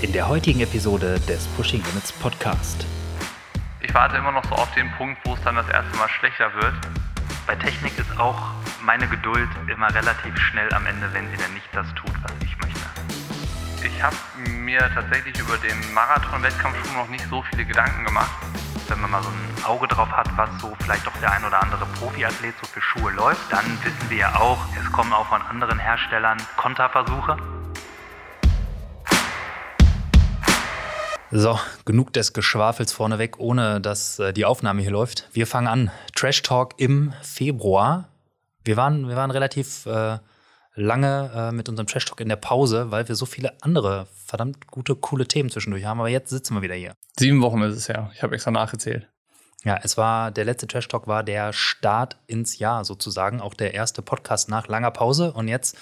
in der heutigen Episode des Pushing Limits Podcast. Ich warte immer noch so auf den Punkt, wo es dann das erste Mal schlechter wird. Bei Technik ist auch meine Geduld immer relativ schnell am Ende, wenn sie dann nicht das tut, was ich möchte. Ich habe mir tatsächlich über den Marathon-Wettkampfschuh noch nicht so viele Gedanken gemacht. Wenn man mal so ein Auge drauf hat, was so vielleicht doch der ein oder andere Profiathlet so für Schuhe läuft, dann wissen wir ja auch, es kommen auch von anderen Herstellern Konterversuche. So, genug des Geschwafels vorneweg, ohne dass äh, die Aufnahme hier läuft. Wir fangen an. Trash Talk im Februar. Wir waren, wir waren relativ äh, lange äh, mit unserem Trash Talk in der Pause, weil wir so viele andere verdammt gute, coole Themen zwischendurch haben. Aber jetzt sitzen wir wieder hier. Sieben Wochen ist es ja. Ich habe extra nachgezählt. Ja, es war der letzte Trash Talk war der Start ins Jahr sozusagen, auch der erste Podcast nach langer Pause. Und jetzt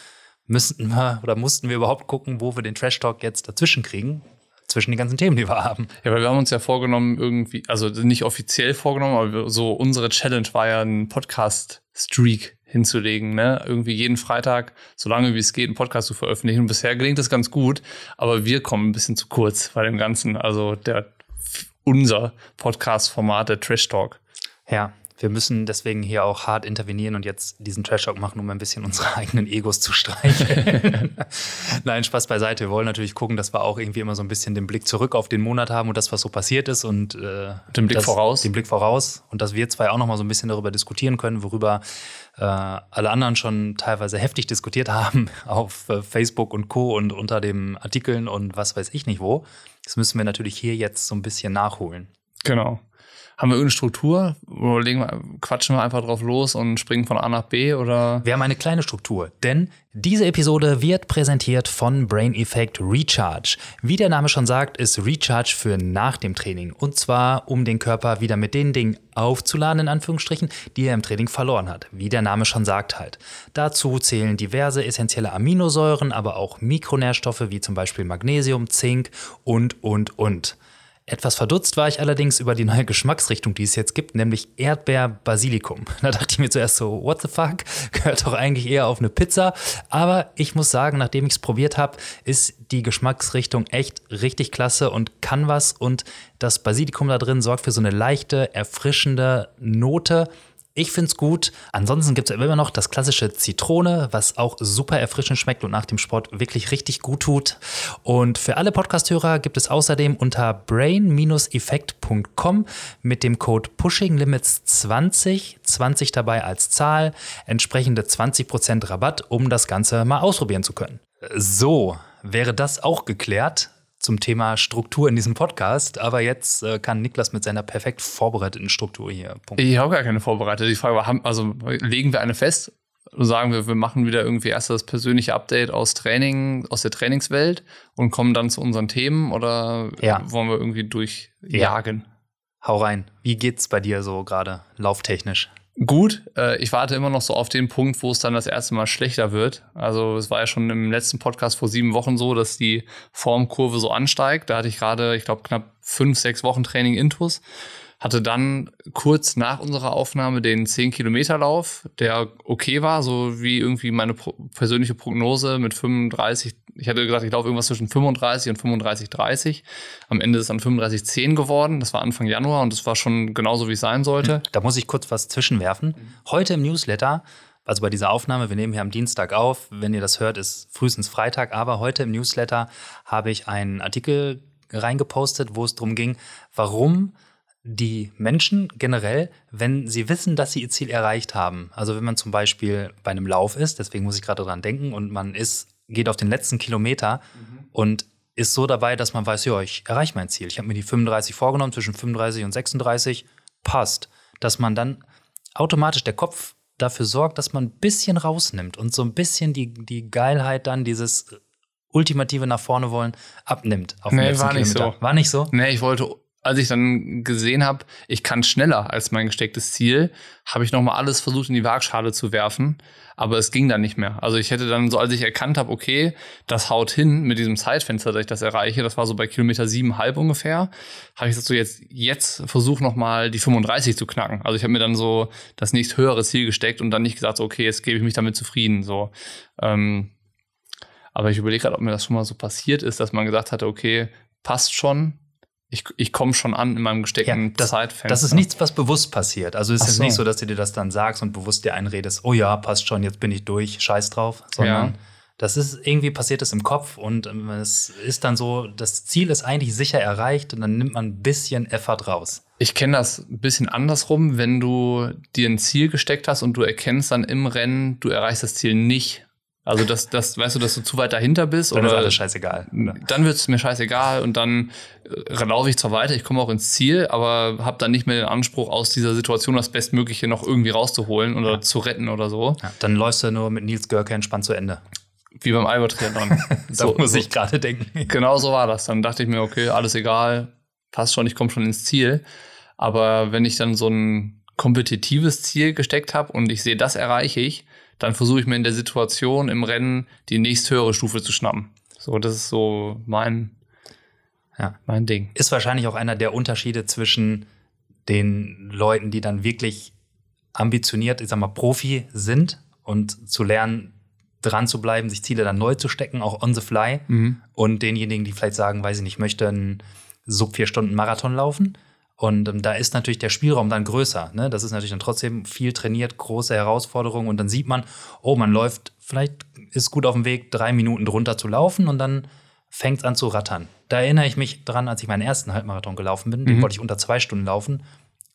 müssten wir oder mussten wir überhaupt gucken, wo wir den Trash Talk jetzt dazwischen kriegen zwischen den ganzen Themen, die wir haben. Ja, weil wir haben uns ja vorgenommen, irgendwie, also nicht offiziell vorgenommen, aber so unsere Challenge war ja ein Podcast-Streak hinzulegen, ne? Irgendwie jeden Freitag, so lange wie es geht, einen Podcast zu veröffentlichen. Und bisher gelingt das ganz gut, aber wir kommen ein bisschen zu kurz bei dem Ganzen. Also der unser Podcast-Format, der Trash Talk. Ja, wir müssen deswegen hier auch hart intervenieren und jetzt diesen Trash-Talk machen, um ein bisschen unsere eigenen Egos zu streicheln. Nein, Spaß beiseite. Wir wollen natürlich gucken, dass wir auch irgendwie immer so ein bisschen den Blick zurück auf den Monat haben und das, was so passiert ist und äh, den Blick das, voraus. Den Blick voraus und dass wir zwei auch noch mal so ein bisschen darüber diskutieren können, worüber äh, alle anderen schon teilweise heftig diskutiert haben auf äh, Facebook und Co. und unter den Artikeln und was weiß ich nicht wo. Das müssen wir natürlich hier jetzt so ein bisschen nachholen. Genau. Haben wir irgendeine Struktur? Oder legen wir, quatschen wir einfach drauf los und springen von A nach B? Oder? Wir haben eine kleine Struktur, denn diese Episode wird präsentiert von Brain Effect Recharge. Wie der Name schon sagt, ist Recharge für nach dem Training. Und zwar, um den Körper wieder mit den Dingen aufzuladen, in Anführungsstrichen, die er im Training verloren hat. Wie der Name schon sagt halt. Dazu zählen diverse essentielle Aminosäuren, aber auch Mikronährstoffe wie zum Beispiel Magnesium, Zink und, und, und. Etwas verdutzt war ich allerdings über die neue Geschmacksrichtung, die es jetzt gibt, nämlich Erdbeer-Basilikum. Da dachte ich mir zuerst so, what the fuck? Gehört doch eigentlich eher auf eine Pizza. Aber ich muss sagen, nachdem ich es probiert habe, ist die Geschmacksrichtung echt richtig klasse und kann was. Und das Basilikum da drin sorgt für so eine leichte, erfrischende Note. Ich finde es gut. Ansonsten gibt es immer noch das klassische Zitrone, was auch super erfrischend schmeckt und nach dem Sport wirklich richtig gut tut. Und für alle Podcast-Hörer gibt es außerdem unter brain-effekt.com mit dem Code PushingLimits20, 20 dabei als Zahl, entsprechende 20% Rabatt, um das Ganze mal ausprobieren zu können. So, wäre das auch geklärt? Zum Thema Struktur in diesem Podcast. Aber jetzt äh, kann Niklas mit seiner perfekt vorbereiteten Struktur hier punkten. Ich habe gar keine vorbereitet. Die Frage war, also legen wir eine fest? Sagen wir, wir machen wieder irgendwie erst das persönliche Update aus Training, aus der Trainingswelt und kommen dann zu unseren Themen oder ja. wollen wir irgendwie durchjagen? Ja. Hau rein. Wie geht's bei dir so gerade lauftechnisch? Gut. Äh, ich warte immer noch so auf den Punkt, wo es dann das erste Mal schlechter wird. Also es war ja schon im letzten Podcast vor sieben Wochen so, dass die Formkurve so ansteigt. Da hatte ich gerade, ich glaube, knapp fünf, sechs Wochen Training Intus hatte dann kurz nach unserer Aufnahme den 10-Kilometer-Lauf, der okay war, so wie irgendwie meine persönliche Prognose mit 35. Ich hatte gesagt, ich laufe irgendwas zwischen 35 und 35,30. Am Ende ist es dann 35,10 geworden. Das war Anfang Januar und das war schon genauso, wie es sein sollte. Da muss ich kurz was zwischenwerfen. Heute im Newsletter also bei dieser Aufnahme, wir nehmen hier am Dienstag auf, wenn ihr das hört, ist frühestens Freitag, aber heute im Newsletter habe ich einen Artikel reingepostet, wo es darum ging, warum die Menschen generell, wenn sie wissen, dass sie ihr Ziel erreicht haben, also wenn man zum Beispiel bei einem Lauf ist, deswegen muss ich gerade dran denken, und man ist, geht auf den letzten Kilometer mhm. und ist so dabei, dass man weiß, ja, ich erreiche mein Ziel. Ich habe mir die 35 vorgenommen, zwischen 35 und 36, passt. Dass man dann automatisch der Kopf dafür sorgt, dass man ein bisschen rausnimmt und so ein bisschen die, die Geilheit dann, dieses ultimative nach vorne wollen, abnimmt. Auf nee, war nicht Kilometer. so. War nicht so? Nee, ich wollte als ich dann gesehen habe, ich kann schneller als mein gestecktes Ziel, habe ich nochmal alles versucht in die Waagschale zu werfen, aber es ging dann nicht mehr. Also ich hätte dann so, als ich erkannt habe, okay, das haut hin mit diesem Zeitfenster, dass ich das erreiche, das war so bei Kilometer siebenhalb ungefähr, habe ich gesagt, so jetzt, jetzt versuch nochmal die 35 zu knacken. Also ich habe mir dann so das nächst höhere Ziel gesteckt und dann nicht gesagt, so, okay, jetzt gebe ich mich damit zufrieden, so. Ähm, Aber ich überlege gerade, ob mir das schon mal so passiert ist, dass man gesagt hatte, okay, passt schon, ich, ich komme schon an in meinem gesteckten Ja, das, Zeitfenster. das ist nichts, was bewusst passiert. Also es ist so. nicht so, dass du dir das dann sagst und bewusst dir einredest, oh ja, passt schon, jetzt bin ich durch, scheiß drauf, sondern Ja. das ist irgendwie passiert es im Kopf und ähm, es ist dann so, das Ziel ist eigentlich sicher erreicht und dann nimmt man ein bisschen Effort raus. Ich kenne das ein bisschen andersrum, wenn du dir ein Ziel gesteckt hast und du erkennst dann im Rennen, du erreichst das Ziel nicht. Also das, das, weißt du, dass du zu weit dahinter bist Dann ist oder alles scheißegal. oder? dann wird es mir scheißegal und dann äh, laufe ich zwar weiter, ich komme auch ins Ziel, aber habe dann nicht mehr den Anspruch, aus dieser Situation das Bestmögliche noch irgendwie rauszuholen oder zu retten oder so. Ja, dann läufst du nur mit Nils Görke entspannt zu Ende. Wie beim Albert-Triathlon. Da muss ich gerade denken. Genau so war das. Dann dachte ich mir, okay, alles egal, passt schon, ich komme schon ins Ziel. Aber wenn ich dann so ein kompetitives Ziel gesteckt habe und ich sehe, das erreiche ich, dann versuche ich mir in der Situation im Rennen die nächsthöhere Stufe zu schnappen. So, das ist so mein, Ja. mein Ding. Ist wahrscheinlich auch einer der Unterschiede zwischen den Leuten, die dann wirklich ambitioniert, ich sag mal, Profi sind und zu lernen, dran zu bleiben, sich Ziele dann neu zu stecken, auch on the fly. Mhm. Und denjenigen, die vielleicht sagen, weiß ich nicht, möchte einen sub vier Stunden Marathon laufen. Und ähm, da ist natürlich der Spielraum dann größer. Ne? Das ist natürlich dann trotzdem viel trainiert, große Herausforderung. Und dann sieht man, oh, man läuft, vielleicht ist gut auf dem Weg, drei Minuten drunter zu laufen und dann fängt es an zu rattern. Da erinnere ich mich dran, als ich meinen ersten Halbmarathon gelaufen bin. Den Mhm. wollte ich unter zwei Stunden laufen.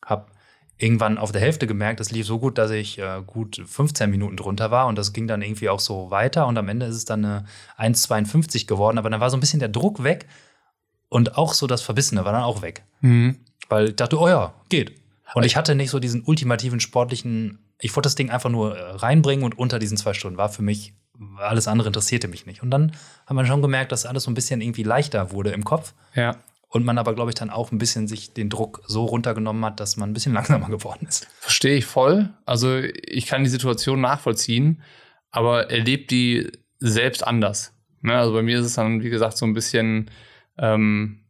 Hab irgendwann auf der Hälfte gemerkt, es lief so gut, dass ich äh, gut 15 Minuten drunter war. Und das ging dann irgendwie auch so weiter. Und am Ende ist es dann eine 1,52 geworden. Aber dann war so ein bisschen der Druck weg. Und auch so das Verbissene war dann auch weg. Mhm. Weil ich dachte, oh ja, geht. Und ich hatte nicht so diesen ultimativen sportlichen, ich wollte das Ding einfach nur äh, reinbringen und unter diesen zwei Stunden war für mich, alles andere interessierte mich nicht. Und dann hat man schon gemerkt, dass alles so ein bisschen irgendwie leichter wurde im Kopf. Ja. Und man aber, glaube ich, dann auch ein bisschen sich den Druck so runtergenommen hat, dass man ein bisschen langsamer geworden ist. Verstehe ich voll. Also ich kann die Situation nachvollziehen, aber erlebt die selbst anders. Ne? Also bei mir ist es dann, wie gesagt, so ein bisschen, ähm,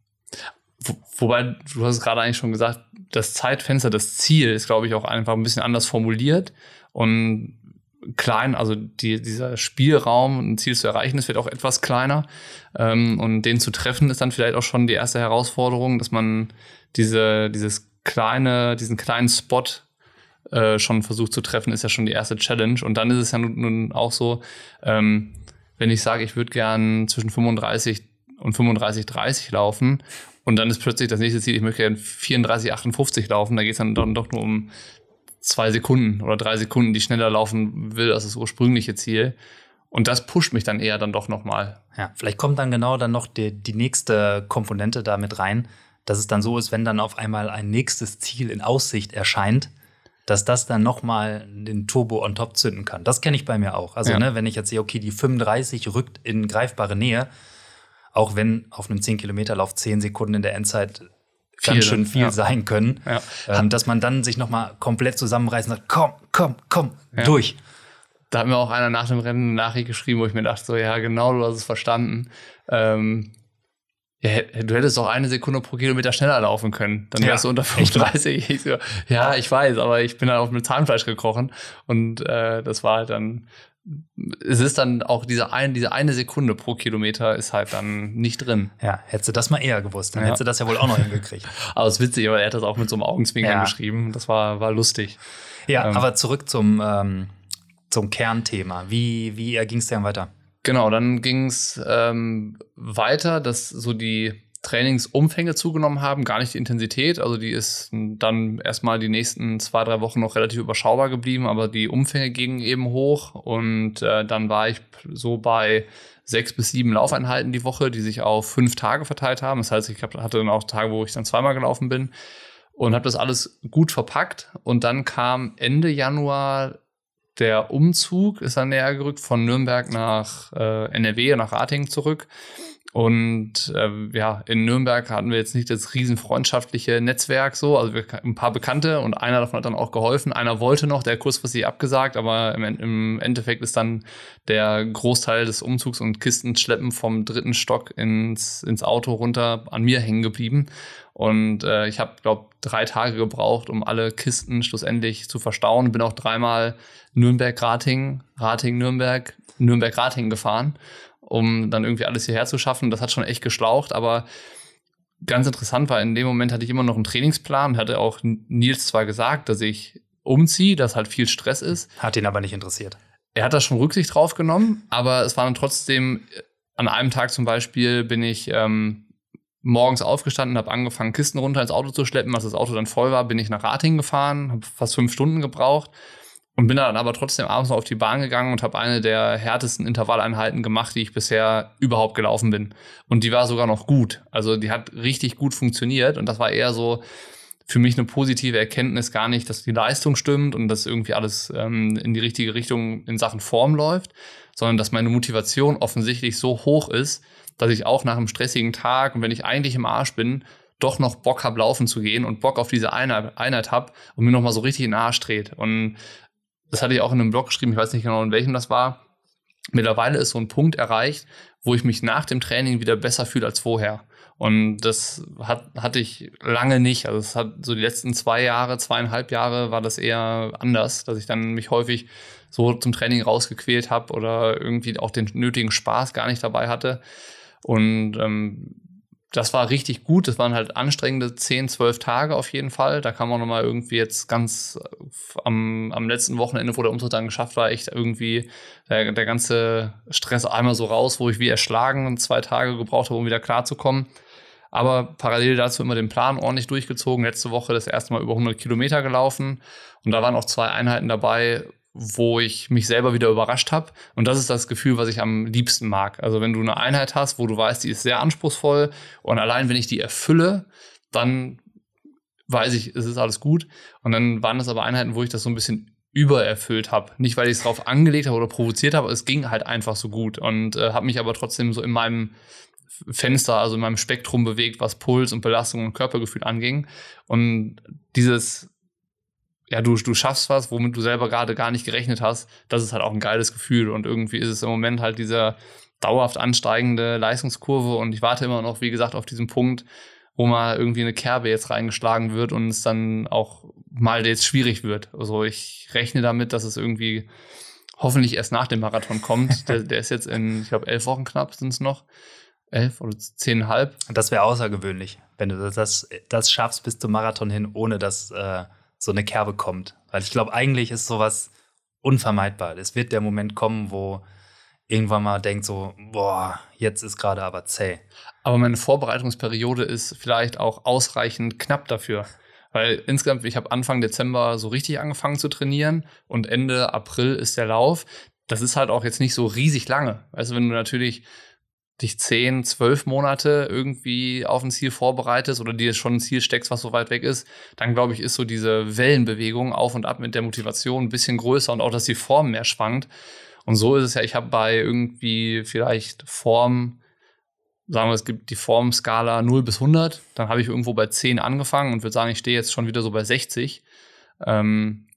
wo, wobei, du hast es gerade eigentlich schon gesagt, das Zeitfenster, das Ziel ist, glaube ich, auch einfach ein bisschen anders formuliert und klein, also die, dieser Spielraum, ein Ziel zu erreichen, ist wird auch etwas kleiner. Ähm, und den zu treffen ist dann vielleicht auch schon die erste Herausforderung, dass man diese, dieses kleine, diesen kleinen Spot äh, schon versucht zu treffen, ist ja schon die erste Challenge. Und dann ist es ja nun, nun auch so, ähm, wenn ich sage, ich würde gern zwischen 35 und 35, 30 laufen und dann ist plötzlich das nächste Ziel, ich möchte gern 34, 58 laufen, da geht es dann doch, nur um zwei Sekunden oder drei Sekunden, die schneller laufen will als das ursprüngliche Ziel. Und das pusht mich dann eher dann doch nochmal. Ja, vielleicht kommt dann genau dann noch die, die nächste Komponente da mit rein, dass es dann so ist, wenn dann auf einmal ein nächstes Ziel in Aussicht erscheint, dass das dann noch mal den Turbo on top zünden kann. Das kenne ich bei mir auch. Also, Ja. ne, wenn ich jetzt sehe, okay, die 35 rückt in greifbare Nähe, auch wenn auf einem 10-Kilometer-Lauf 10 Sekunden in der Endzeit Viel, ganz schön viel ja. sein können, Ja. ähm, dass man dann sich noch mal komplett zusammenreißen und sagt, komm, komm, komm, Ja. durch. Da hat mir auch einer nach dem Rennen eine Nachricht geschrieben, wo ich mir dachte, so, ja, genau, du hast es verstanden. Ähm, du hättest doch eine Sekunde pro Kilometer schneller laufen können. Dann wärst du unter echt wahr. 35. Ich so, ja, ich weiß, aber ich bin dann auf mit Zahnfleisch gekrochen. Und äh, das war halt dann, es ist dann auch diese, ein, diese eine Sekunde pro Kilometer ist halt dann nicht drin. Ja, hättest du das mal eher gewusst, dann Ja. hättest du das ja wohl auch noch hingekriegt. Aber es ist witzig, aber er hat das auch mit so einem Augenzwinkern Ja. geschrieben. Das war, war lustig. Ja, Ähm. aber zurück zum, ähm, zum Kernthema. Wie, wie ging es denn weiter? Genau, dann ging es ähm, weiter, dass so die Trainingsumfänge zugenommen haben, gar nicht die Intensität. Also die ist dann erstmal die nächsten zwei, drei Wochen noch relativ überschaubar geblieben, aber die Umfänge gingen eben hoch und äh, dann war ich so bei sechs bis sieben Laufeinheiten die Woche, die sich auf fünf Tage verteilt haben. Das heißt, ich hab, hatte dann auch Tage, wo ich dann zweimal gelaufen bin und habe das alles gut verpackt. Und dann kam Ende Januar der Umzug, ist dann näher gerückt von Nürnberg nach äh, NRW, nach Ratingen zurück. Und äh, ja, in Nürnberg hatten wir jetzt nicht das riesen freundschaftliche Netzwerk so, also wir, ein paar Bekannte und einer davon hat dann auch geholfen. Einer wollte noch, der kurzfristig abgesagt, aber im, im Endeffekt ist dann der Großteil des Umzugs und Kistenschleppen vom dritten Stock ins, ins Auto runter an mir hängen geblieben. Und äh, ich habe, glaube drei Tage gebraucht, um alle Kisten schlussendlich zu verstauen. Bin auch dreimal Nürnberg-Rating, Rating-Nürnberg, Nürnberg-Rating gefahren. Um dann irgendwie alles hierher zu schaffen. Das hat schon echt geschlaucht, aber ganz interessant war, in dem Moment hatte ich immer noch einen Trainingsplan, hatte auch Nils zwar gesagt, dass ich umziehe, dass halt viel Stress ist. Hat ihn aber nicht interessiert. Er hat da schon Rücksicht drauf genommen, aber es war dann trotzdem, an einem Tag zum Beispiel bin ich ähm, morgens aufgestanden, habe angefangen, Kisten runter ins Auto zu schleppen. Als das Auto dann voll war, bin ich nach Rating gefahren, habe fast fünf Stunden gebraucht und bin dann aber trotzdem abends noch auf die Bahn gegangen und habe eine der härtesten Intervalleinheiten gemacht, die ich bisher überhaupt gelaufen bin. Und die war sogar noch gut. Also die hat richtig gut funktioniert und das war eher so für mich eine positive Erkenntnis gar nicht, dass die Leistung stimmt und dass irgendwie alles ähm, in die richtige Richtung in Sachen Form läuft, sondern dass meine Motivation offensichtlich so hoch ist, dass ich auch nach einem stressigen Tag und wenn ich eigentlich im Arsch bin, doch noch Bock habe, laufen zu gehen und Bock auf diese Einheit, Einheit habe und mir nochmal so richtig in den Arsch dreht. Und das hatte ich auch in einem Blog geschrieben, ich weiß nicht genau, in welchem das war. Mittlerweile ist so ein Punkt erreicht, wo ich mich nach dem Training wieder besser fühle als vorher. Und das hat, hatte ich lange nicht. Also es hat so die letzten zwei Jahre, zweieinhalb Jahre war das eher anders, dass ich dann mich häufig so zum Training rausgequält habe oder irgendwie auch den nötigen Spaß gar nicht dabei hatte. Und ähm, das war richtig gut. Das waren halt anstrengende 10, 12 Tage auf jeden Fall. Da kam man nochmal irgendwie jetzt ganz äh, am, am letzten Wochenende, wo der Umzug dann geschafft war, echt irgendwie der, der ganze Stress einmal so raus, wo ich wie erschlagen zwei Tage gebraucht habe, um wieder klarzukommen. Aber parallel dazu immer den Plan ordentlich durchgezogen. Letzte Woche das erste Mal über 100 Kilometer gelaufen. Und da waren auch zwei Einheiten dabei, wo ich mich selber wieder überrascht habe. Und das ist das Gefühl, was ich am liebsten mag. Also wenn du eine Einheit hast, wo du weißt, die ist sehr anspruchsvoll und allein wenn ich die erfülle, dann weiß ich, es ist alles gut. Und dann waren das aber Einheiten, wo ich das so ein bisschen übererfüllt habe. Nicht, weil ich es drauf angelegt habe oder provoziert habe, es ging halt einfach so gut und äh, habe mich aber trotzdem so in meinem Fenster, also in meinem Spektrum bewegt, was Puls und Belastung und Körpergefühl anging. Und dieses ja, du, du schaffst was, womit du selber gerade gar nicht gerechnet hast, das ist halt auch ein geiles Gefühl. Und irgendwie ist es im Moment halt dieser dauerhaft ansteigende Leistungskurve und ich warte immer noch, wie gesagt, auf diesen Punkt, wo mal irgendwie eine Kerbe jetzt reingeschlagen wird und es dann auch mal jetzt schwierig wird. Also ich rechne damit, dass es irgendwie hoffentlich erst nach dem Marathon kommt. der, der ist jetzt in, ich glaube, elf Wochen knapp sind es noch. Elf oder zehnhalb. Das wäre außergewöhnlich, wenn du das, das schaffst bis zum Marathon hin, ohne dass äh, so eine Kerbe kommt. Weil ich glaube, eigentlich ist sowas unvermeidbar. Es wird der Moment kommen, wo irgendwann mal denkt so, boah, jetzt ist gerade aber zäh. Aber meine Vorbereitungsperiode ist vielleicht auch ausreichend knapp dafür. Weil insgesamt, ich habe Anfang Dezember so richtig angefangen zu trainieren und Ende April ist der Lauf. Das ist halt auch jetzt nicht so riesig lange. Also wenn du natürlich dich zehn, zwölf Monate irgendwie auf ein Ziel vorbereitest oder dir schon ein Ziel steckst, was so weit weg ist, dann glaube ich, ist so diese Wellenbewegung auf und ab mit der Motivation ein bisschen größer und auch, dass die Form mehr schwankt. Und so ist es ja, ich habe bei irgendwie vielleicht Form, sagen wir, es gibt die Formskala 0 bis 100, dann habe ich irgendwo bei 10 angefangen und würde sagen, ich stehe jetzt schon wieder so bei 60. Ähm,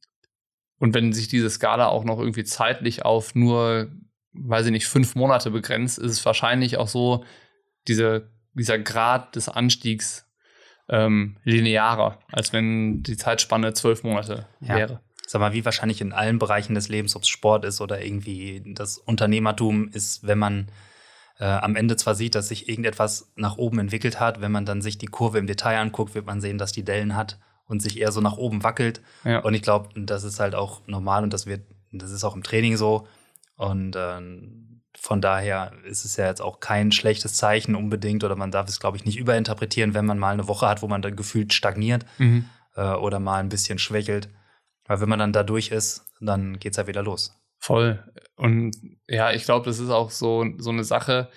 und wenn sich diese Skala auch noch irgendwie zeitlich auf nur weiß ich nicht, fünf Monate begrenzt, ist es wahrscheinlich auch so, diese, dieser Grad des Anstiegs ähm, linearer, als wenn die Zeitspanne zwölf Monate ja. wäre. Sag mal, wie wahrscheinlich in allen Bereichen des Lebens, ob es Sport ist oder irgendwie das Unternehmertum ist, wenn man äh, am Ende zwar sieht, dass sich irgendetwas nach oben entwickelt hat, wenn man dann sich die Kurve im Detail anguckt, wird man sehen, dass die Dellen hat und sich eher so nach oben wackelt. Ja. Und ich glaube, das ist halt auch normal und das wird, das ist auch im Training so. Und ähm, von daher ist es ja jetzt auch kein schlechtes Zeichen unbedingt oder man darf es, glaube ich, nicht überinterpretieren, wenn man mal eine Woche hat, wo man dann gefühlt stagniert mhm. äh, oder mal ein bisschen schwächelt. Weil wenn man dann da durch ist, dann geht es ja wieder los. Voll. Und ja, ich glaube, das ist auch so, so eine Sache,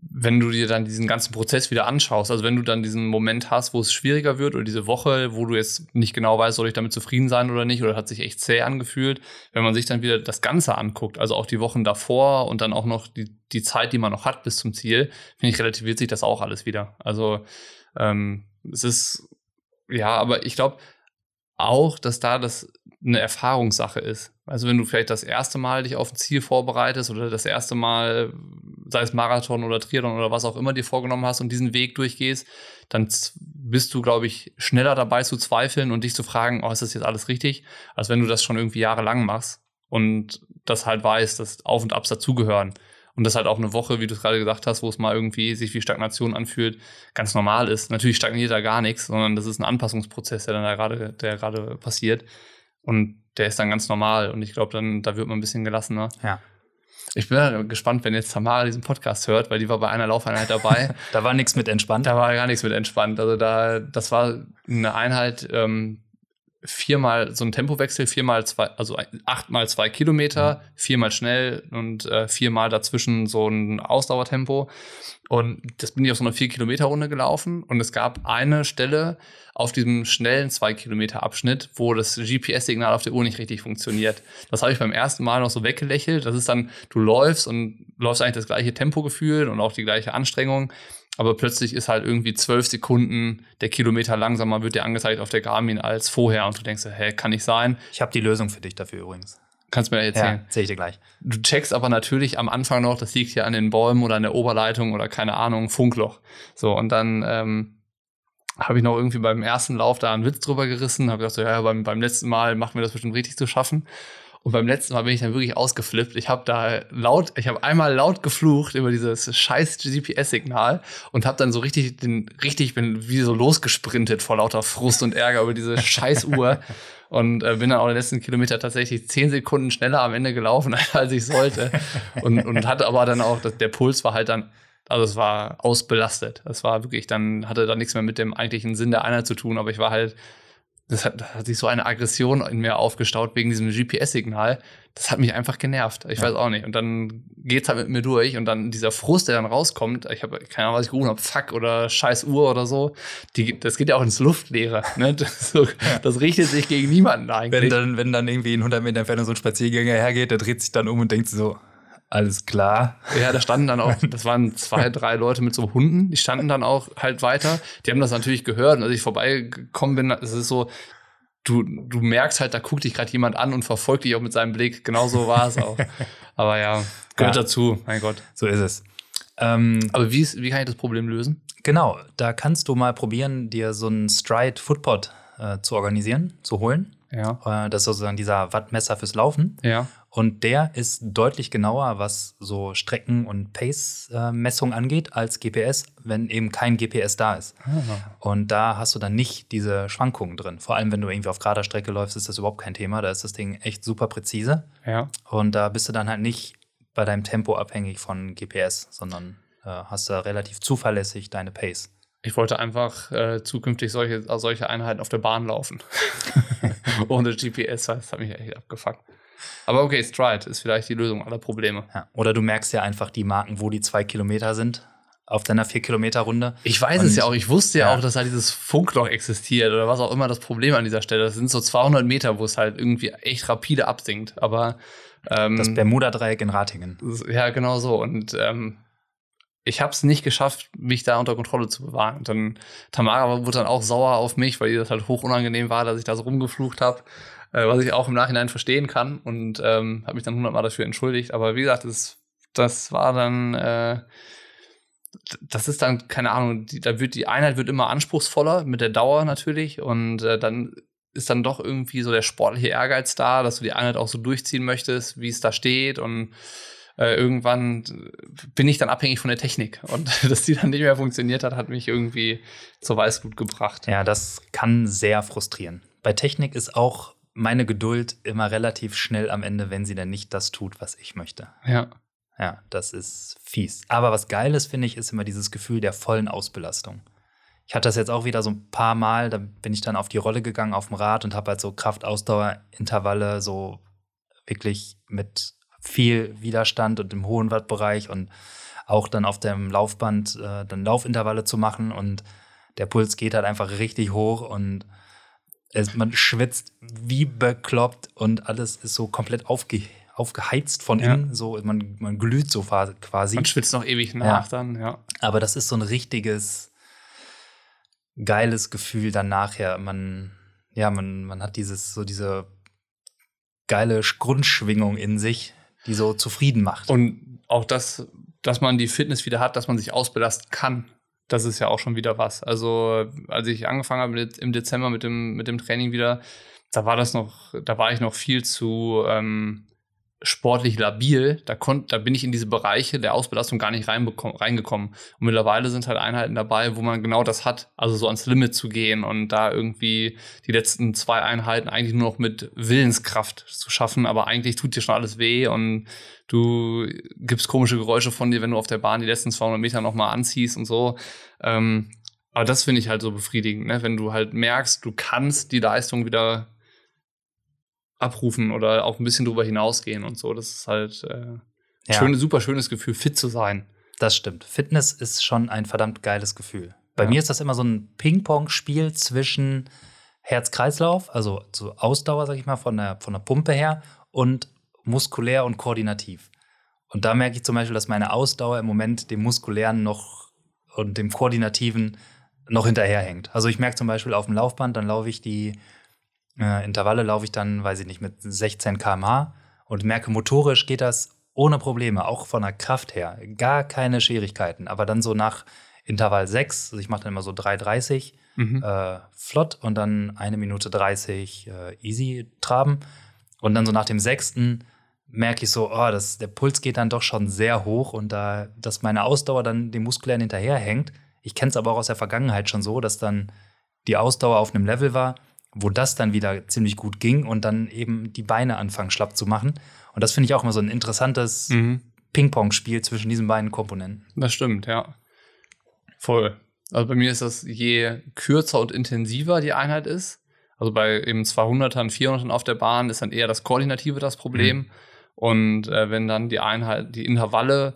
wenn du dir dann diesen ganzen Prozess wieder anschaust, also wenn du dann diesen Moment hast, wo es schwieriger wird oder diese Woche, wo du jetzt nicht genau weißt, soll ich damit zufrieden sein oder nicht oder hat sich echt zäh angefühlt, wenn man sich dann wieder das Ganze anguckt, also auch die Wochen davor und dann auch noch die, die Zeit, die man noch hat bis zum Ziel, finde ich, relativiert sich das auch alles wieder. Also ähm, es ist, ja, aber ich glaube auch, dass da das eine Erfahrungssache ist. Also wenn du vielleicht das erste Mal dich auf ein Ziel vorbereitest oder das erste Mal, sei es Marathon oder Triathlon oder was auch immer dir vorgenommen hast und diesen Weg durchgehst, dann bist du, glaube ich, schneller dabei zu zweifeln und dich zu fragen, oh, ist das jetzt alles richtig, als wenn du das schon irgendwie jahrelang machst und das halt weißt, dass Auf und Abs dazugehören. Und das halt auch eine Woche, wie du es gerade gesagt hast, wo es mal irgendwie sich wie Stagnation anfühlt, ganz normal ist. Natürlich stagniert da gar nichts, sondern das ist ein Anpassungsprozess, der dann da gerade, der gerade passiert. Und der ist dann ganz normal. Und ich glaube, dann, da wird man ein bisschen gelassener. Ja. Ich bin ja gespannt, wenn jetzt Tamara diesen Podcast hört, weil die war bei einer Laufeinheit dabei. da war nichts mit entspannt. Da war gar nichts mit entspannt. Also da, das war eine Einheit, ähm, viermal so ein Tempowechsel, viermal zwei, also achtmal zwei Kilometer, mhm. viermal schnell und äh, viermal dazwischen so ein Ausdauertempo. Und das bin ich auf so einer vier Kilometer Runde gelaufen und es gab eine Stelle auf diesem schnellen zwei Kilometer Abschnitt, wo das GPS-Signal auf der Uhr nicht richtig funktioniert. Das habe ich beim ersten Mal noch so weggelächelt. Das ist dann, du läufst und läufst eigentlich das gleiche Tempogefühl und auch die gleiche Anstrengung. Aber plötzlich ist halt irgendwie zwölf Sekunden der Kilometer langsamer, wird dir angezeigt auf der Garmin als vorher. Und du denkst, hä, kann nicht sein. Ich habe die Lösung für dich dafür übrigens. Kannst du mir erzählen? Ja, erzähl ich dir gleich. Du checkst aber natürlich am Anfang noch, das liegt ja an den Bäumen oder an der Oberleitung oder keine Ahnung, Funkloch. So, und dann ähm, habe ich noch irgendwie beim ersten Lauf da einen Witz drüber gerissen, habe gesagt, so, ja, beim, beim letzten Mal machen wir das bestimmt richtig zu schaffen. Und beim letzten Mal bin ich dann wirklich ausgeflippt. Ich habe da laut, ich habe einmal laut geflucht über dieses scheiß GPS-Signal und habe dann so richtig, den, richtig, bin wie so losgesprintet vor lauter Frust und Ärger über diese scheiß Uhr und äh, bin dann auch den letzten Kilometer tatsächlich zehn Sekunden schneller am Ende gelaufen, als ich sollte. und, und hatte aber dann auch, der Puls war halt dann also es war ausbelastet. Es war wirklich, dann hatte da nichts mehr mit dem eigentlichen Sinn der Einheit zu tun, aber ich war halt das hat, das hat sich so eine Aggression in mir aufgestaut wegen diesem GPS-Signal. Das hat mich einfach genervt. Ich ja. weiß auch nicht. Und dann geht's halt mit mir durch und dann dieser Frust, der dann rauskommt, ich habe keine Ahnung, was ich gerufen habe, Fuck oder scheiß Uhr oder so, die, das geht ja auch ins Luftleere. Ne? Das, so, das richtet sich gegen niemanden eigentlich. Wenn dann, wenn dann irgendwie in 100 Meter Entfernung so ein Spaziergänger hergeht, der dreht sich dann um und denkt so, alles klar. Ja, da standen dann auch, das waren zwei, drei Leute mit so Hunden, die standen dann auch halt weiter. Die haben das natürlich gehört und als ich vorbeigekommen bin, es ist so, du, du merkst halt, da guckt dich gerade jemand an und verfolgt dich auch mit seinem Blick. Genauso war es auch. Aber ja, gehört ja. dazu, mein Gott. So ist es. Ähm, Aber wie, ist, wie kann ich das Problem lösen? Genau, da kannst du mal probieren, dir so einen Stride Footpod äh, zu organisieren, zu holen. Ja. Äh, das ist sozusagen dieser Wattmesser fürs Laufen. Ja. Und der ist deutlich genauer, was so Strecken- und Pace-Messung angeht, als GPS, wenn eben kein GPS da ist. Ah. Und da hast du dann nicht diese Schwankungen drin. Vor allem, wenn du irgendwie auf gerader Strecke läufst, ist das überhaupt kein Thema. Da ist das Ding echt super präzise. Ja. Und da bist du dann halt nicht bei deinem Tempo abhängig von GPS, sondern äh, hast da relativ zuverlässig deine Pace. Ich wollte einfach äh, zukünftig solche, solche Einheiten auf der Bahn laufen. Ohne GPS, das hat mich echt abgefuckt. Aber okay, Stride ist vielleicht die Lösung aller Probleme. Ja. Oder du merkst ja einfach die Marken, wo die zwei Kilometer sind auf deiner vier Kilometer Runde. Ich weiß Und, es ja auch. Ich wusste ja, ja, auch, dass da dieses Funkloch existiert oder was auch immer das Problem an dieser Stelle. Das sind so 200 Meter, wo es halt irgendwie echt rapide absinkt. Aber ähm, das Bermuda-Dreieck in Ratingen. Ja, genau so. Und ähm, ich habe es nicht geschafft, mich da unter Kontrolle zu bewahren. Und dann Tamara wurde dann auch sauer auf mich, weil ihr das halt hoch unangenehm war, dass ich da so rumgeflucht habe, äh, was ich auch im Nachhinein verstehen kann und ähm, habe mich dann hundertmal dafür entschuldigt. Aber wie gesagt, das, das war dann, äh, das ist dann keine Ahnung. Die, da wird die Einheit wird immer anspruchsvoller mit der Dauer natürlich und äh, dann ist dann doch irgendwie so der sportliche Ehrgeiz da, dass du die Einheit auch so durchziehen möchtest, wie es da steht und äh, irgendwann bin ich dann abhängig von der Technik. Und dass die dann nicht mehr funktioniert hat, hat mich irgendwie zur Weißglut gebracht. Ja, das kann sehr frustrieren. Bei Technik ist auch meine Geduld immer relativ schnell am Ende, wenn sie dann nicht das tut, was ich möchte. Ja. Ja, das ist fies. Aber was geil ist, finde ich, ist immer dieses Gefühl der vollen Ausbelastung. Ich hatte das jetzt auch wieder so ein paar Mal, da bin ich dann auf die Rolle gegangen auf dem Rad und habe halt so Kraftausdauerintervalle so wirklich mit viel Widerstand und im hohen Wattbereich und auch dann auf dem Laufband äh, dann Laufintervalle zu machen und der Puls geht halt einfach richtig hoch und es, man schwitzt wie bekloppt und alles ist so komplett aufge, aufgeheizt von ja. innen, so man, man glüht so quasi. Man schwitzt noch ewig nach ja. dann, ja. Aber das ist so ein richtiges geiles Gefühl dann nachher. Man, ja, man, man hat dieses, so diese geile Grundschwingung in sich, die so zufrieden macht. Und auch das, dass man die Fitness wieder hat, dass man sich ausbelasten kann, das ist ja auch schon wieder was. Also, als ich angefangen habe im Dezember mit dem, mit dem Training wieder, da war das noch, da war ich noch viel zu, ähm, sportlich labil, da, konnt, da bin ich in diese Bereiche der Ausbelastung gar nicht reingekommen. Und mittlerweile sind halt Einheiten dabei, wo man genau das hat, also so ans Limit zu gehen und da irgendwie die letzten zwei Einheiten eigentlich nur noch mit Willenskraft zu schaffen, aber eigentlich tut dir schon alles weh und du gibst komische Geräusche von dir, wenn du auf der Bahn die letzten 200 Meter nochmal anziehst und so. Ähm, aber das finde ich halt so befriedigend, ne? wenn du halt merkst, du kannst die Leistung wieder abrufen oder auch ein bisschen drüber hinausgehen und so. Das ist halt äh, ja. schön, super schönes Gefühl, fit zu sein. Das stimmt. Fitness ist schon ein verdammt geiles Gefühl. Bei ja. mir ist das immer so ein Ping-Pong-Spiel zwischen Herz-Kreislauf, also so Ausdauer, sag ich mal, von der, von der Pumpe her und muskulär und koordinativ. Und da merke ich zum Beispiel, dass meine Ausdauer im Moment dem muskulären noch und dem koordinativen noch hinterherhängt. Also ich merke zum Beispiel auf dem Laufband, dann laufe ich die äh, Intervalle laufe ich dann, weiß ich nicht, mit 16 km/h und merke, motorisch geht das ohne Probleme, auch von der Kraft her. Gar keine Schwierigkeiten. Aber dann so nach Intervall 6, also ich mache dann immer so 3,30 mhm. äh, flott und dann eine Minute 30 äh, easy traben. Und dann so nach dem sechsten merke ich so, oh, das, der Puls geht dann doch schon sehr hoch und da, dass meine Ausdauer dann dem Muskulären hinterherhängt. Ich kenne es aber auch aus der Vergangenheit schon so, dass dann die Ausdauer auf einem Level war, wo das dann wieder ziemlich gut ging und dann eben die Beine anfangen schlapp zu machen. Und das finde ich auch immer so ein interessantes mhm. Ping-Pong-Spiel zwischen diesen beiden Komponenten. Das stimmt, ja. Voll. Also bei mir ist das, je kürzer und intensiver die Einheit ist, also bei eben 200ern, 400ern auf der Bahn ist dann eher das Koordinative das Problem. Mhm. Und äh, wenn dann die Einheit, die Intervalle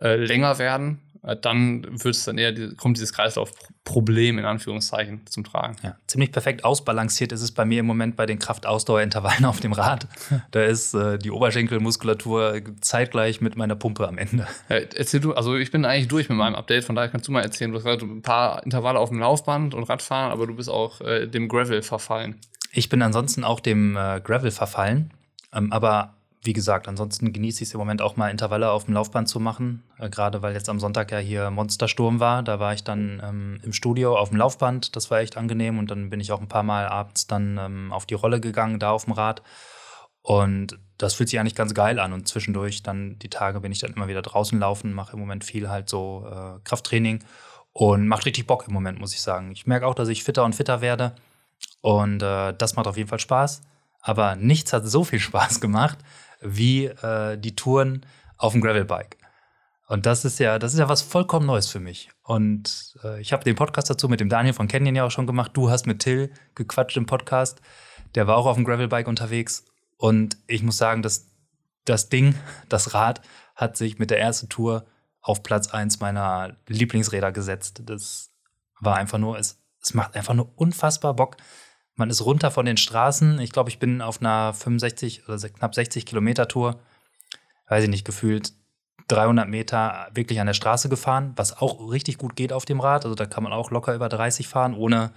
äh, länger werden, dann wird es dann eher, kommt dieses Kreislaufproblem in Anführungszeichen zum Tragen. Ja, ziemlich perfekt ausbalanciert ist es bei mir im Moment bei den Kraftausdauerintervallen auf dem Rad. Da ist äh, die Oberschenkelmuskulatur zeitgleich mit meiner Pumpe am Ende. Ja, erzähl du, also ich bin eigentlich durch mit meinem Update, von daher kannst du mal erzählen. Du hast gerade ein paar Intervalle auf dem Laufband und Radfahren, aber du bist auch äh, dem Gravel verfallen. Ich bin ansonsten auch dem äh, Gravel verfallen, ähm, aber wie gesagt, ansonsten genieße ich es im Moment auch mal Intervalle auf dem Laufband zu machen. Äh, Gerade weil jetzt am Sonntag ja hier Monstersturm war. Da war ich dann ähm, im Studio auf dem Laufband. Das war echt angenehm. Und dann bin ich auch ein paar Mal abends dann ähm, auf die Rolle gegangen, da auf dem Rad. Und das fühlt sich eigentlich ganz geil an. Und zwischendurch dann die Tage bin ich dann immer wieder draußen laufen, mache im Moment viel halt so äh, Krafttraining und macht richtig Bock im Moment, muss ich sagen. Ich merke auch, dass ich fitter und fitter werde. Und äh, das macht auf jeden Fall Spaß. Aber nichts hat so viel Spaß gemacht, wie äh, die Touren auf dem Gravelbike. Und das ist ja, das ist ja was vollkommen Neues für mich. Und äh, ich habe den Podcast dazu mit dem Daniel von Canyon ja auch schon gemacht. Du hast mit Till gequatscht im Podcast. Der war auch auf dem Gravelbike unterwegs. Und ich muss sagen, dass das Ding, das Rad, hat sich mit der ersten Tour auf Platz 1 meiner Lieblingsräder gesetzt. Das war einfach nur, es, es macht einfach nur unfassbar Bock, man ist runter von den Straßen. Ich glaube, ich bin auf einer 65 oder knapp 60 Kilometer Tour, weiß ich nicht, gefühlt 300 Meter wirklich an der Straße gefahren, was auch richtig gut geht auf dem Rad. Also da kann man auch locker über 30 fahren, ohne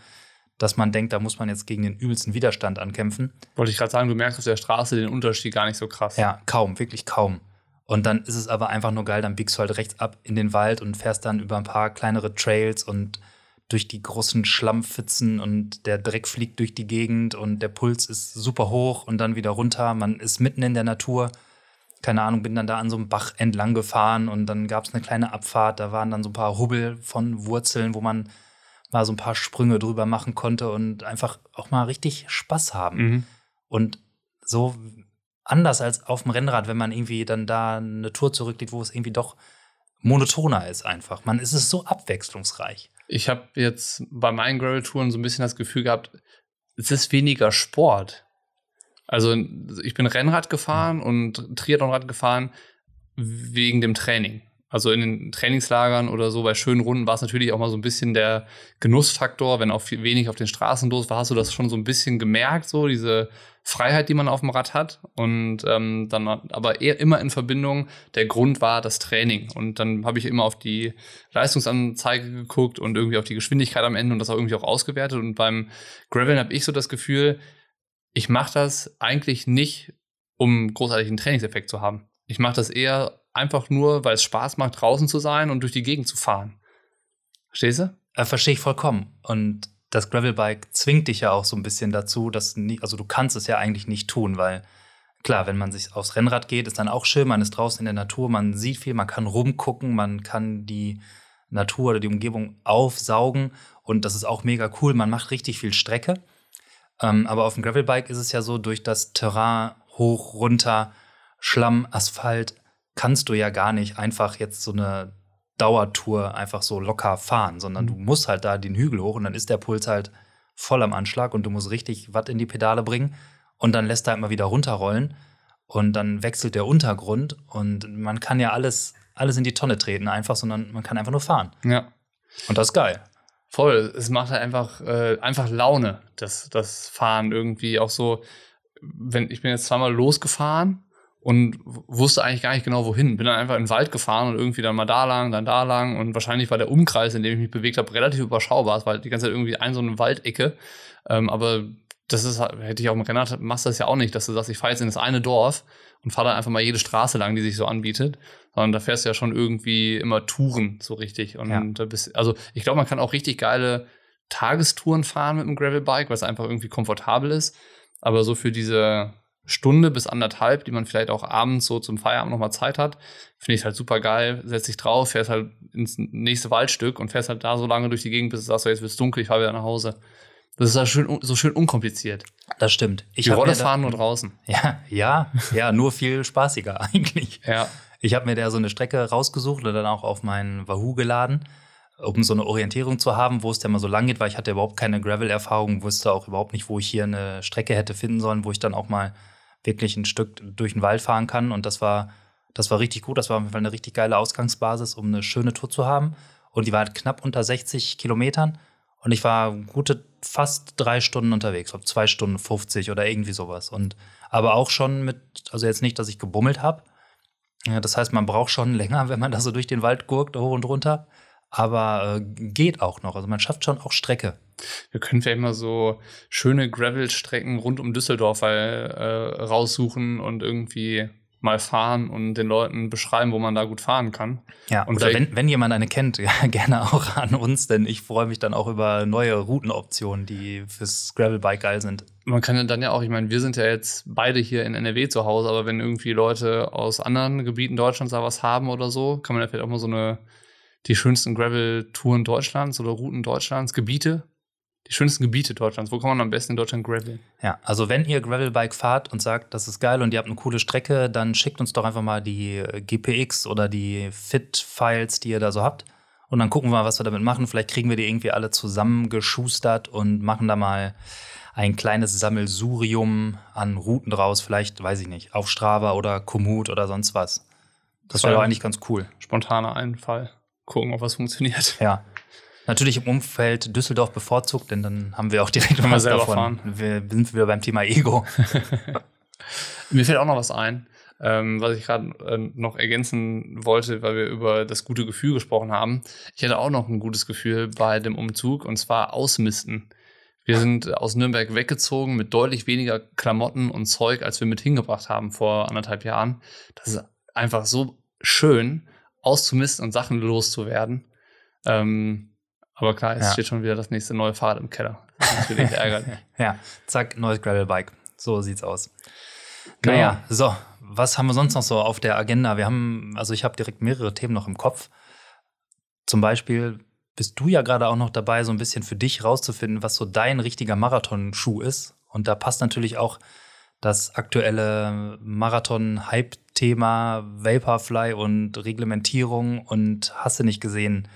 dass man denkt, da muss man jetzt gegen den übelsten Widerstand ankämpfen. Wollte ich gerade sagen, du merkst auf der Straße den Unterschied gar nicht so krass. Ja, kaum, wirklich kaum. Und dann ist es aber einfach nur geil, dann biegst du halt rechts ab in den Wald und fährst dann über ein paar kleinere Trails und durch die großen Schlammpfützen und der Dreck fliegt durch die Gegend und der Puls ist super hoch und dann wieder runter. Man ist mitten in der Natur. Keine Ahnung, bin dann da an so einem Bach entlang gefahren und dann gab es eine kleine Abfahrt. Da waren dann so ein paar Hubbel von Wurzeln, wo man mal so ein paar Sprünge drüber machen konnte und einfach auch mal richtig Spaß haben. Mhm. Und so anders als auf dem Rennrad, wenn man irgendwie dann da eine Tour zurücklegt, wo es irgendwie doch monotoner ist einfach. Man ist es so abwechslungsreich. Ich habe jetzt bei meinen Gravel-Touren so ein bisschen das Gefühl gehabt, es ist weniger Sport. Also ich bin Rennrad gefahren und Triathlonrad gefahren wegen dem Training. Also in den Trainingslagern oder so bei schönen Runden war es natürlich auch mal so ein bisschen der Genussfaktor, wenn auch viel, wenig auf den Straßen los war, hast du das schon so ein bisschen gemerkt, so diese Freiheit, die man auf dem Rad hat. Und ähm, dann aber eher immer in Verbindung, der Grund war das Training. Und dann habe ich immer auf die Leistungsanzeige geguckt und irgendwie auf die Geschwindigkeit am Ende und das auch irgendwie auch ausgewertet. Und beim Graveln habe ich so das Gefühl, ich mache das eigentlich nicht, um großartigen Trainingseffekt zu haben. Ich mache das eher einfach nur, weil es Spaß macht, draußen zu sein und durch die Gegend zu fahren. Verstehst du? Äh, Verstehe ich vollkommen. Und das Gravelbike zwingt dich ja auch so ein bisschen dazu, dass nie, also du kannst es ja eigentlich nicht tun, weil Klar, wenn man sich aufs Rennrad geht, ist dann auch schön, man ist draußen in der Natur, man sieht viel, man kann rumgucken, man kann die Natur oder die Umgebung aufsaugen und das ist auch mega cool, man macht richtig viel Strecke. Ähm, aber auf dem Gravelbike ist es ja so, durch das Terrain hoch, runter, Schlamm, Asphalt, kannst du ja gar nicht einfach jetzt so eine Dauertour einfach so locker fahren, sondern du musst halt da den Hügel hoch und dann ist der Puls halt voll am Anschlag und du musst richtig Watt in die Pedale bringen und dann lässt er halt mal wieder runterrollen und dann wechselt der Untergrund und man kann ja alles, alles in die Tonne treten einfach, sondern man kann einfach nur fahren. Ja. Und das ist geil. Voll. Es macht halt einfach, äh, einfach Laune, das, das Fahren irgendwie auch so. Wenn ich bin jetzt zweimal losgefahren und wusste eigentlich gar nicht genau wohin. Bin dann einfach in den Wald gefahren und irgendwie dann mal da lang, dann da lang und wahrscheinlich war der Umkreis, in dem ich mich bewegt habe, relativ überschaubar. Es war halt die ganze Zeit irgendwie ein so eine Waldecke. Ähm, aber das ist, hätte ich auch im Rennrad, machst du das ja auch nicht, dass du sagst, ich fahre jetzt in das eine Dorf und fahre dann einfach mal jede Straße lang, die sich so anbietet, sondern da fährst du ja schon irgendwie immer Touren so richtig. Und Ja. da bist, also ich glaube, man kann auch richtig geile Tagestouren fahren mit dem Gravelbike, weil es einfach irgendwie komfortabel ist. Aber so für diese Stunde bis anderthalb, die man vielleicht auch abends so zum Feierabend nochmal Zeit hat, finde ich halt super geil. Setz dich drauf, fährst halt ins nächste Waldstück und fährst halt da so lange durch die Gegend, bis du sagst, so, jetzt wird's dunkel, ich fahre wieder nach Hause. Das ist halt schön, so schön unkompliziert. Das stimmt. Ich die da- fahren nur draußen. Ja, ja, ja, nur viel spaßiger eigentlich. Ja. Ich habe mir da so eine Strecke rausgesucht und dann auch auf meinen Wahoo geladen, um so eine Orientierung zu haben, wo es denn mal so lang geht, weil ich hatte überhaupt keine Gravel-Erfahrung, wusste auch überhaupt nicht, wo ich hier eine Strecke hätte finden sollen, wo ich dann auch mal wirklich ein Stück durch den Wald fahren kann. Und das war, das war richtig gut. Das war auf jeden Fall eine richtig geile Ausgangsbasis, um eine schöne Tour zu haben. Und die war halt knapp unter 60 Kilometern. Und ich war gute fast drei Stunden unterwegs, glaube zwei Stunden 50 oder irgendwie sowas. Und aber auch schon mit, also jetzt nicht, dass ich gebummelt habe. Ja, das heißt, man braucht schon länger, wenn man da so durch den Wald gurkt, hoch und runter. Aber äh, geht auch noch. Also man schafft schon auch Strecke. Wir können vielleicht mal so schöne Gravel-Strecken rund um Düsseldorf äh, äh, raussuchen und irgendwie mal fahren und den Leuten beschreiben, wo man da gut fahren kann. Ja, Und oder wenn, wenn jemand eine kennt, ja, gerne auch an uns, denn ich freue mich dann auch über neue Routenoptionen, die fürs Gravelbike geil sind. Man kann ja dann ja auch, ich meine, wir sind ja jetzt beide hier in NRW zu Hause, aber wenn irgendwie Leute aus anderen Gebieten Deutschlands da was haben oder so, kann man ja vielleicht auch mal so eine, die schönsten Gravel-Touren Deutschlands oder Routen Deutschlands, Gebiete, die schönsten Gebiete Deutschlands. Wo kann man am besten in Deutschland graveln? Ja, also wenn ihr Gravelbike fahrt und sagt, das ist geil und ihr habt eine coole Strecke, dann schickt uns doch einfach mal die äh, GPX oder die Fit-Files, die ihr da so habt. Und dann gucken wir mal, was wir damit machen. Vielleicht kriegen wir die irgendwie alle zusammengeschustert und machen da mal ein kleines Sammelsurium an Routen draus. Vielleicht, weiß ich nicht, auf Strava oder Komoot oder sonst was. Das wäre doch eigentlich ganz cool. Spontaner Einfall. Gucken, ob was funktioniert. Ja. Natürlich im Umfeld Düsseldorf bevorzugt, denn dann haben wir auch direkt was selber davon. fahren. Wir sind wieder beim Thema Ego. Mir fällt auch noch was ein, ähm, was ich gerade äh, noch ergänzen wollte, weil wir über das gute Gefühl gesprochen haben. Ich hatte auch noch ein gutes Gefühl bei dem Umzug und zwar Ausmisten. Wir sind aus Nürnberg weggezogen mit deutlich weniger Klamotten und Zeug, als wir mit hingebracht haben vor anderthalb Jahren. Das ist einfach so schön, auszumisten und Sachen loszuwerden. Ähm, aber klar, es Ja. steht schon wieder das nächste neue Fahrrad im Keller. Das ist natürlich ärgerlich. Ja, zack, neues Gravelbike. So sieht's aus. Genau. Naja, so, was haben wir sonst noch so auf der Agenda? Wir haben, also ich habe direkt mehrere Themen noch im Kopf. Zum Beispiel bist du ja gerade auch noch dabei, so ein bisschen für dich rauszufinden, was so dein richtiger Marathonschuh ist. Und da passt natürlich auch das aktuelle Marathon-Hype-Thema Vaporfly und Reglementierung und hast du nicht gesehen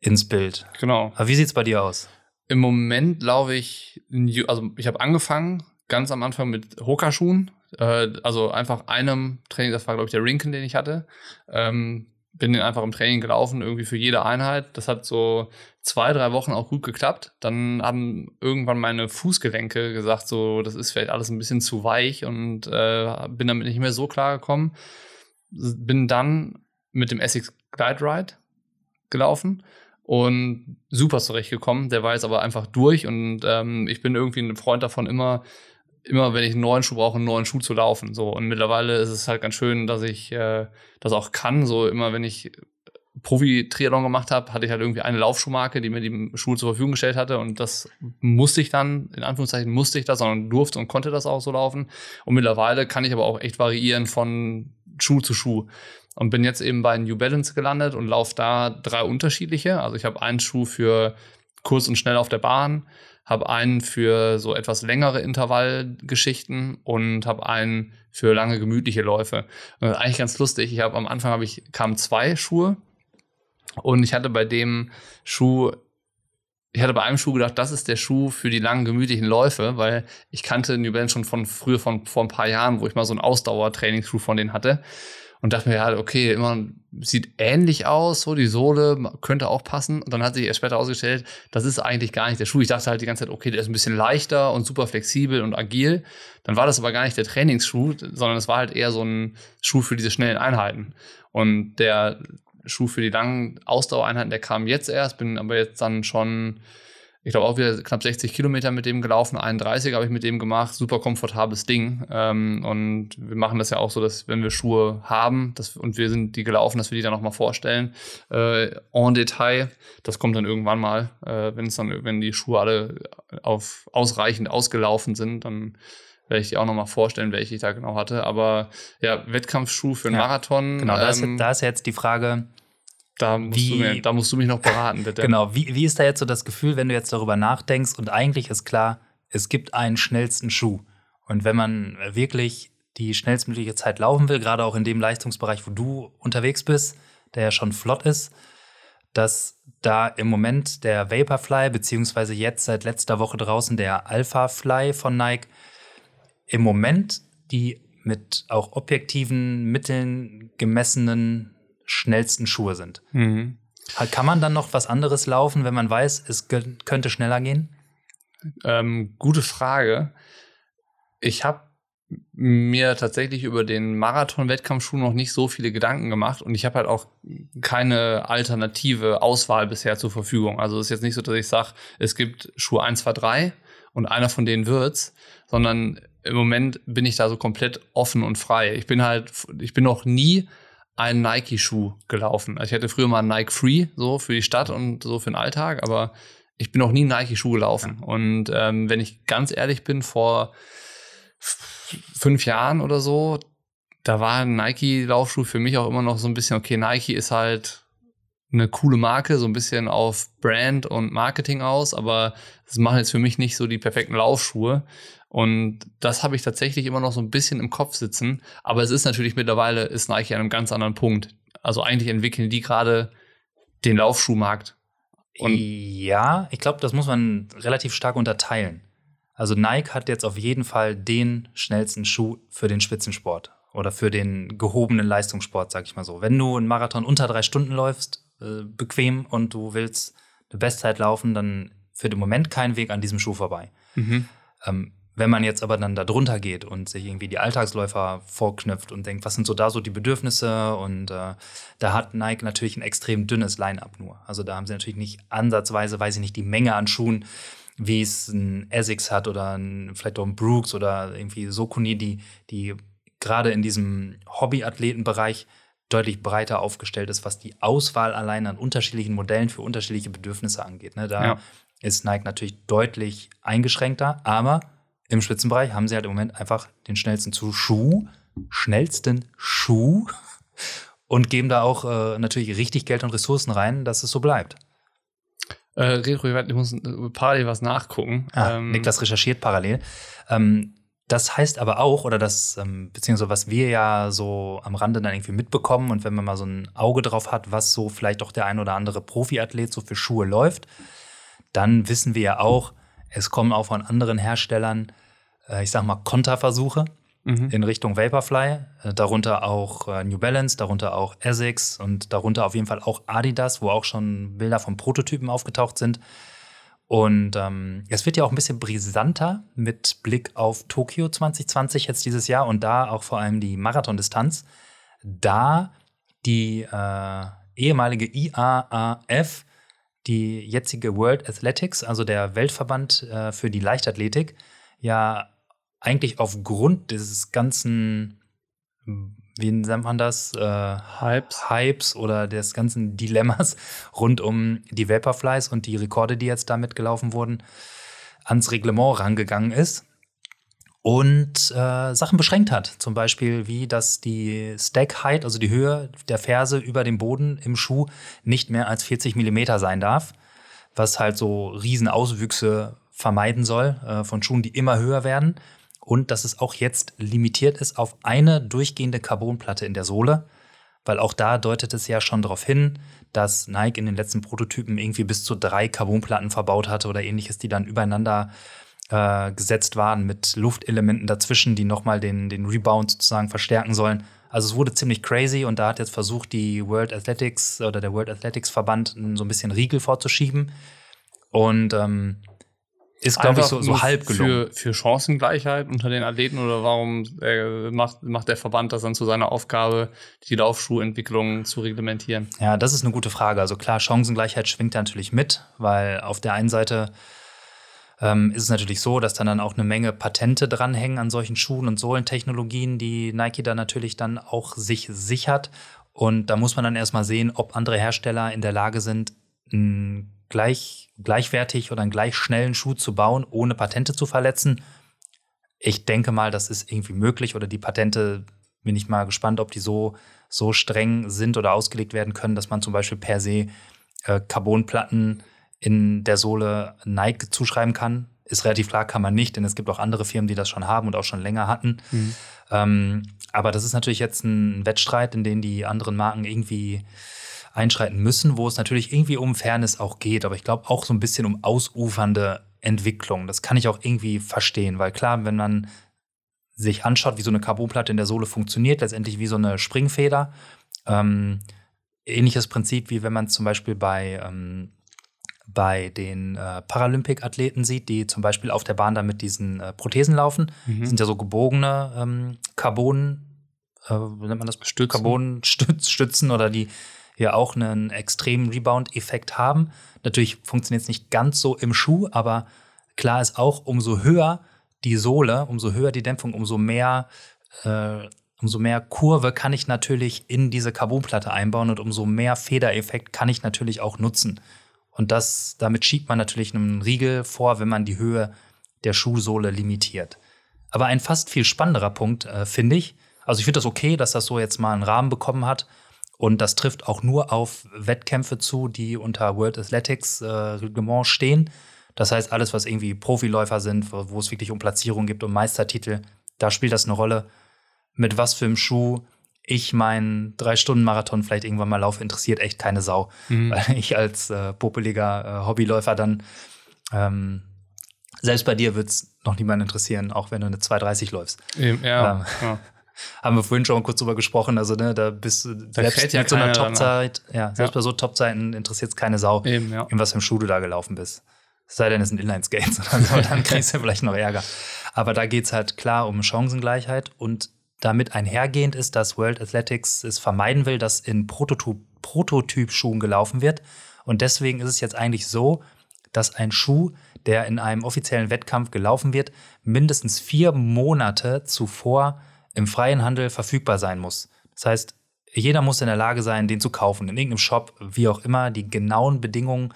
ins Bild. Genau. Aber wie sieht's bei dir aus? Im Moment laufe ich, also ich habe angefangen, ganz am Anfang mit Hoka-Schuhen, äh, also einfach einem Training, das war glaube ich der Rinken, den ich hatte, ähm, bin den einfach im Training gelaufen, irgendwie für jede Einheit. Das hat so zwei, drei Wochen auch gut geklappt. Dann haben irgendwann meine Fußgelenke gesagt, so, das ist vielleicht alles ein bisschen zu weich und äh, bin damit nicht mehr so klar gekommen. Bin dann mit dem Essex Glide Ride gelaufen und super zurechtgekommen. Der war jetzt aber einfach durch und ähm, ich bin irgendwie ein Freund davon, immer, immer wenn ich einen neuen Schuh brauche, einen neuen Schuh zu laufen. So und mittlerweile ist es halt ganz schön, dass ich äh, das auch kann. So immer wenn ich Profi-Triathlon gemacht habe, hatte ich halt irgendwie eine Laufschuhmarke, die mir die Schuhe zur Verfügung gestellt hatte und das musste ich dann, in Anführungszeichen musste ich das, sondern durfte und konnte das auch so laufen. Und mittlerweile kann ich aber auch echt variieren von Schuh zu Schuh und bin jetzt eben bei New Balance gelandet und laufe da drei unterschiedliche. Also ich habe einen Schuh für kurz und schnell auf der Bahn, habe einen für so etwas längere Intervallgeschichten und habe einen für lange gemütliche Läufe. Und eigentlich ganz lustig. Ich habe am Anfang habe ich kamen zwei Schuhe und ich hatte bei dem Schuh ich hatte bei einem Schuh gedacht, das ist der Schuh für die langen, gemütlichen Läufe, weil ich kannte New Balance schon von früher, von vor ein paar Jahren, wo ich mal so einen Ausdauertrainingsschuh von denen hatte und dachte mir, ja, okay, immer sieht ähnlich aus, so die Sohle könnte auch passen. Und dann hat sich erst später ausgestellt, das ist eigentlich gar nicht der Schuh. Ich dachte halt die ganze Zeit, okay, der ist ein bisschen leichter und super flexibel und agil. Dann war das aber gar nicht der Trainingsschuh, sondern es war halt eher so ein Schuh für diese schnellen Einheiten. Und der Schuh für die langen Ausdauereinheiten, der kam jetzt erst, bin aber jetzt dann schon ich glaube auch wieder knapp 60 Kilometer mit dem gelaufen, 31 habe ich mit dem gemacht, super komfortables Ding. Ähm, und wir machen das ja auch so, dass wenn wir Schuhe haben dass, und wir sind die gelaufen, dass wir die dann nochmal vorstellen äh, en Detail. Das kommt dann irgendwann mal, äh, wenn es dann, wenn die Schuhe alle auf ausreichend ausgelaufen sind, dann werde ich die auch nochmal vorstellen, welche ich da genau hatte. Aber ja, Wettkampfschuh für einen ja, Marathon. Genau, da, ist, ähm, da ist jetzt die Frage, da musst, wie, du mir, da musst du mich noch beraten, bitte. Genau, wie, wie ist da jetzt so das Gefühl, wenn du jetzt darüber nachdenkst und eigentlich ist klar, es gibt einen schnellsten Schuh. Und wenn man wirklich die schnellstmögliche Zeit laufen will, gerade auch in dem Leistungsbereich, wo du unterwegs bist, der ja schon flott ist, dass da im Moment der Vaporfly, beziehungsweise jetzt seit letzter Woche draußen der Alpha Fly von Nike, im Moment die mit auch objektiven Mitteln gemessenen schnellsten Schuhe sind. Mhm. Kann man dann noch was anderes laufen, wenn man weiß, es könnte schneller gehen? Ähm, gute Frage. Ich habe mir tatsächlich über den Marathon-Wettkampfschuh noch nicht so viele Gedanken gemacht und ich habe halt auch keine alternative Auswahl bisher zur Verfügung. Also es ist jetzt nicht so, dass ich sage, es gibt Schuh 1, 2, 3 und einer von denen wird's, sondern im Moment bin ich da so komplett offen und frei. Ich bin halt, ich bin noch nie einen Nike-Schuh gelaufen. Also ich hatte früher mal einen Nike Free, so für die Stadt und so für den Alltag, aber ich bin noch nie Nike-Schuh gelaufen. Und ähm, wenn ich ganz ehrlich bin, vor fünf Jahren oder so, da war ein Nike-Laufschuh für mich auch immer noch so ein bisschen, okay, Nike ist halt eine coole Marke, so ein bisschen auf Brand und Marketing aus, aber es machen jetzt für mich nicht so die perfekten Laufschuhe. Und das habe ich tatsächlich immer noch so ein bisschen im Kopf sitzen. Aber es ist natürlich mittlerweile, ist Nike an einem ganz anderen Punkt. Also eigentlich entwickeln die gerade den Laufschuhmarkt. Und ja, ich glaube, das muss man relativ stark unterteilen. Also Nike hat jetzt auf jeden Fall den schnellsten Schuh für den Spitzensport oder für den gehobenen Leistungssport, sag ich mal so. Wenn du einen Marathon unter drei Stunden läufst, äh, bequem und du willst eine Bestzeit laufen, dann führt im Moment kein Weg an diesem Schuh vorbei. Mhm. Ähm, wenn man jetzt aber dann da drunter geht und sich irgendwie die Alltagsläufer vorknüpft und denkt, was sind so da so die Bedürfnisse und äh, da hat Nike natürlich ein extrem dünnes Line-up nur. Also da haben sie natürlich nicht ansatzweise, weiß ich nicht, die Menge an Schuhen, wie es ein Essex hat oder ein, vielleicht auch ein Brooks oder irgendwie Sokuni, die, die gerade in diesem Hobbyathletenbereich deutlich breiter aufgestellt ist, was die Auswahl allein an unterschiedlichen Modellen für unterschiedliche Bedürfnisse angeht. Ne? Da ja. ist Nike natürlich deutlich eingeschränkter, aber im Spitzenbereich haben sie halt im Moment einfach den schnellsten Schuh, schnellsten Schuh und geben da auch äh, natürlich richtig Geld und Ressourcen rein, dass es so bleibt. Äh, Retro, ich muss parallel was nachgucken. Ah, ähm, Niklas recherchiert parallel. Ähm, das heißt aber auch, oder das, ähm, beziehungsweise was wir ja so am Rande dann irgendwie mitbekommen und wenn man mal so ein Auge drauf hat, was so vielleicht auch der ein oder andere Profiathlet so für Schuhe läuft, dann wissen wir ja auch, es kommen auch von anderen Herstellern, ich sag mal, Konterversuche mhm. in Richtung Vaporfly. Äh, darunter auch äh, New Balance, darunter auch Essex und darunter auf jeden Fall auch Adidas, wo auch schon Bilder von Prototypen aufgetaucht sind. Und ähm, es wird ja auch ein bisschen brisanter mit Blick auf Tokio 2020 jetzt dieses Jahr und da auch vor allem die Marathondistanz. Da die äh, ehemalige IAAF die jetzige World Athletics, also der Weltverband äh, für die Leichtathletik, ja eigentlich aufgrund dieses ganzen wie nennt man das? Äh, Hypes. Hypes oder des ganzen Dilemmas rund um die Vaporflies und die Rekorde, die jetzt damit gelaufen wurden, ans Reglement rangegangen ist und äh, Sachen beschränkt hat. Zum Beispiel wie, dass die Stack Height, also die Höhe der Ferse über dem Boden im Schuh nicht mehr als 40 Millimeter sein darf, was halt so Riesenauswüchse vermeiden soll äh, von Schuhen, die immer höher werden. Und dass es auch jetzt limitiert ist auf eine durchgehende Carbonplatte in der Sohle, weil auch da deutet es ja schon darauf hin, dass Nike in den letzten Prototypen irgendwie bis zu drei Carbonplatten verbaut hatte oder ähnliches, die dann übereinander äh, gesetzt waren mit Luftelementen dazwischen, die nochmal den, den Rebound sozusagen verstärken sollen. Also es wurde ziemlich crazy und da hat jetzt versucht, die World Athletics oder der World Athletics Verband so ein bisschen Riegel vorzuschieben. Und ähm, ist, glaube ich, so, so halb gelungen. Für, für Chancengleichheit unter den Athleten oder warum äh, macht, macht der Verband das dann zu seiner Aufgabe, die Laufschuhentwicklung zu reglementieren? Ja, das ist eine gute Frage. Also klar, Chancengleichheit schwingt natürlich mit, weil auf der einen Seite ähm, ist es natürlich so, dass dann, dann auch eine Menge Patente dranhängen an solchen Schuhen und Sohlentechnologien, die Nike da natürlich dann auch sich sichert. Und da muss man dann erstmal sehen, ob andere Hersteller in der Lage sind, einen gleich, gleichwertig oder einen gleich schnellen Schuh zu bauen, ohne Patente zu verletzen. Ich denke mal, das ist irgendwie möglich oder die Patente bin ich mal gespannt, ob die so, so streng sind oder ausgelegt werden können, dass man zum Beispiel per se äh, Carbonplatten in der Sohle Nike zuschreiben kann. Ist relativ klar, kann man nicht, denn es gibt auch andere Firmen, die das schon haben und auch schon länger hatten. Mhm. Ähm, aber das ist natürlich jetzt ein Wettstreit, in den die anderen Marken irgendwie einschreiten müssen, wo es natürlich irgendwie um Fairness auch geht, aber ich glaube auch so ein bisschen um ausufernde Entwicklung. Das kann ich auch irgendwie verstehen, weil klar, wenn man sich anschaut, wie so eine Carbonplatte in der Sohle funktioniert, letztendlich wie so eine Springfeder. Ähm, ähnliches Prinzip, wie wenn man zum Beispiel bei ähm, bei den äh, Paralympic-Athleten sieht, die zum Beispiel auf der Bahn da mit diesen äh, Prothesen laufen. Mhm. Das sind ja so gebogene ähm, Carbon, äh, wie nennt man das? Stützen. Carbon-Stützen oder die ja auch einen extremen Rebound-Effekt haben. Natürlich funktioniert es nicht ganz so im Schuh, aber klar ist auch, umso höher die Sohle, umso höher die Dämpfung, umso mehr äh, umso mehr Kurve kann ich natürlich in diese Carbonplatte einbauen und umso mehr Federeffekt kann ich natürlich auch nutzen. Und das, damit schiebt man natürlich einen Riegel vor, wenn man die Höhe der Schuhsohle limitiert. Aber ein fast viel spannenderer Punkt, äh, finde ich. Also ich finde das okay, dass das so jetzt mal einen Rahmen bekommen hat. Und das trifft auch nur auf Wettkämpfe zu, die unter World Athletics äh, Reglement stehen. Das heißt, alles, was irgendwie Profiläufer sind, wo, wo es wirklich um Platzierung gibt, um Meistertitel, da spielt das eine Rolle. Mit was für einem Schuh ich meinen Drei-Stunden-Marathon vielleicht irgendwann mal laufe, interessiert echt keine Sau. Mhm. Weil ich als äh, popeliger äh, Hobbyläufer dann, ähm, selbst bei dir wird es noch niemand interessieren, auch wenn du eine 2,30 läufst. Eben, ja, ähm, ja. Haben wir vorhin schon kurz drüber gesprochen, also ne, da bist du da selbst ja mit so einer Topzeit, ja, selbst ja. bei so Topzeiten interessiert es keine Sau, Eben, ja. in was für einem Schuh du da gelaufen bist. Es sei denn, es sind Inline-Skates oder so, dann kriegst du vielleicht noch Ärger. Aber da geht es halt klar um Chancengleichheit und damit einhergehend ist, dass World Athletics es vermeiden will, dass in Prototyp-Schuhen gelaufen wird. Und deswegen ist es jetzt eigentlich so, dass ein Schuh, der in einem offiziellen Wettkampf gelaufen wird, mindestens vier Monate zuvor im freien Handel verfügbar sein muss. Das heißt, jeder muss in der Lage sein, den zu kaufen, in irgendeinem Shop, wie auch immer. Die genauen Bedingungen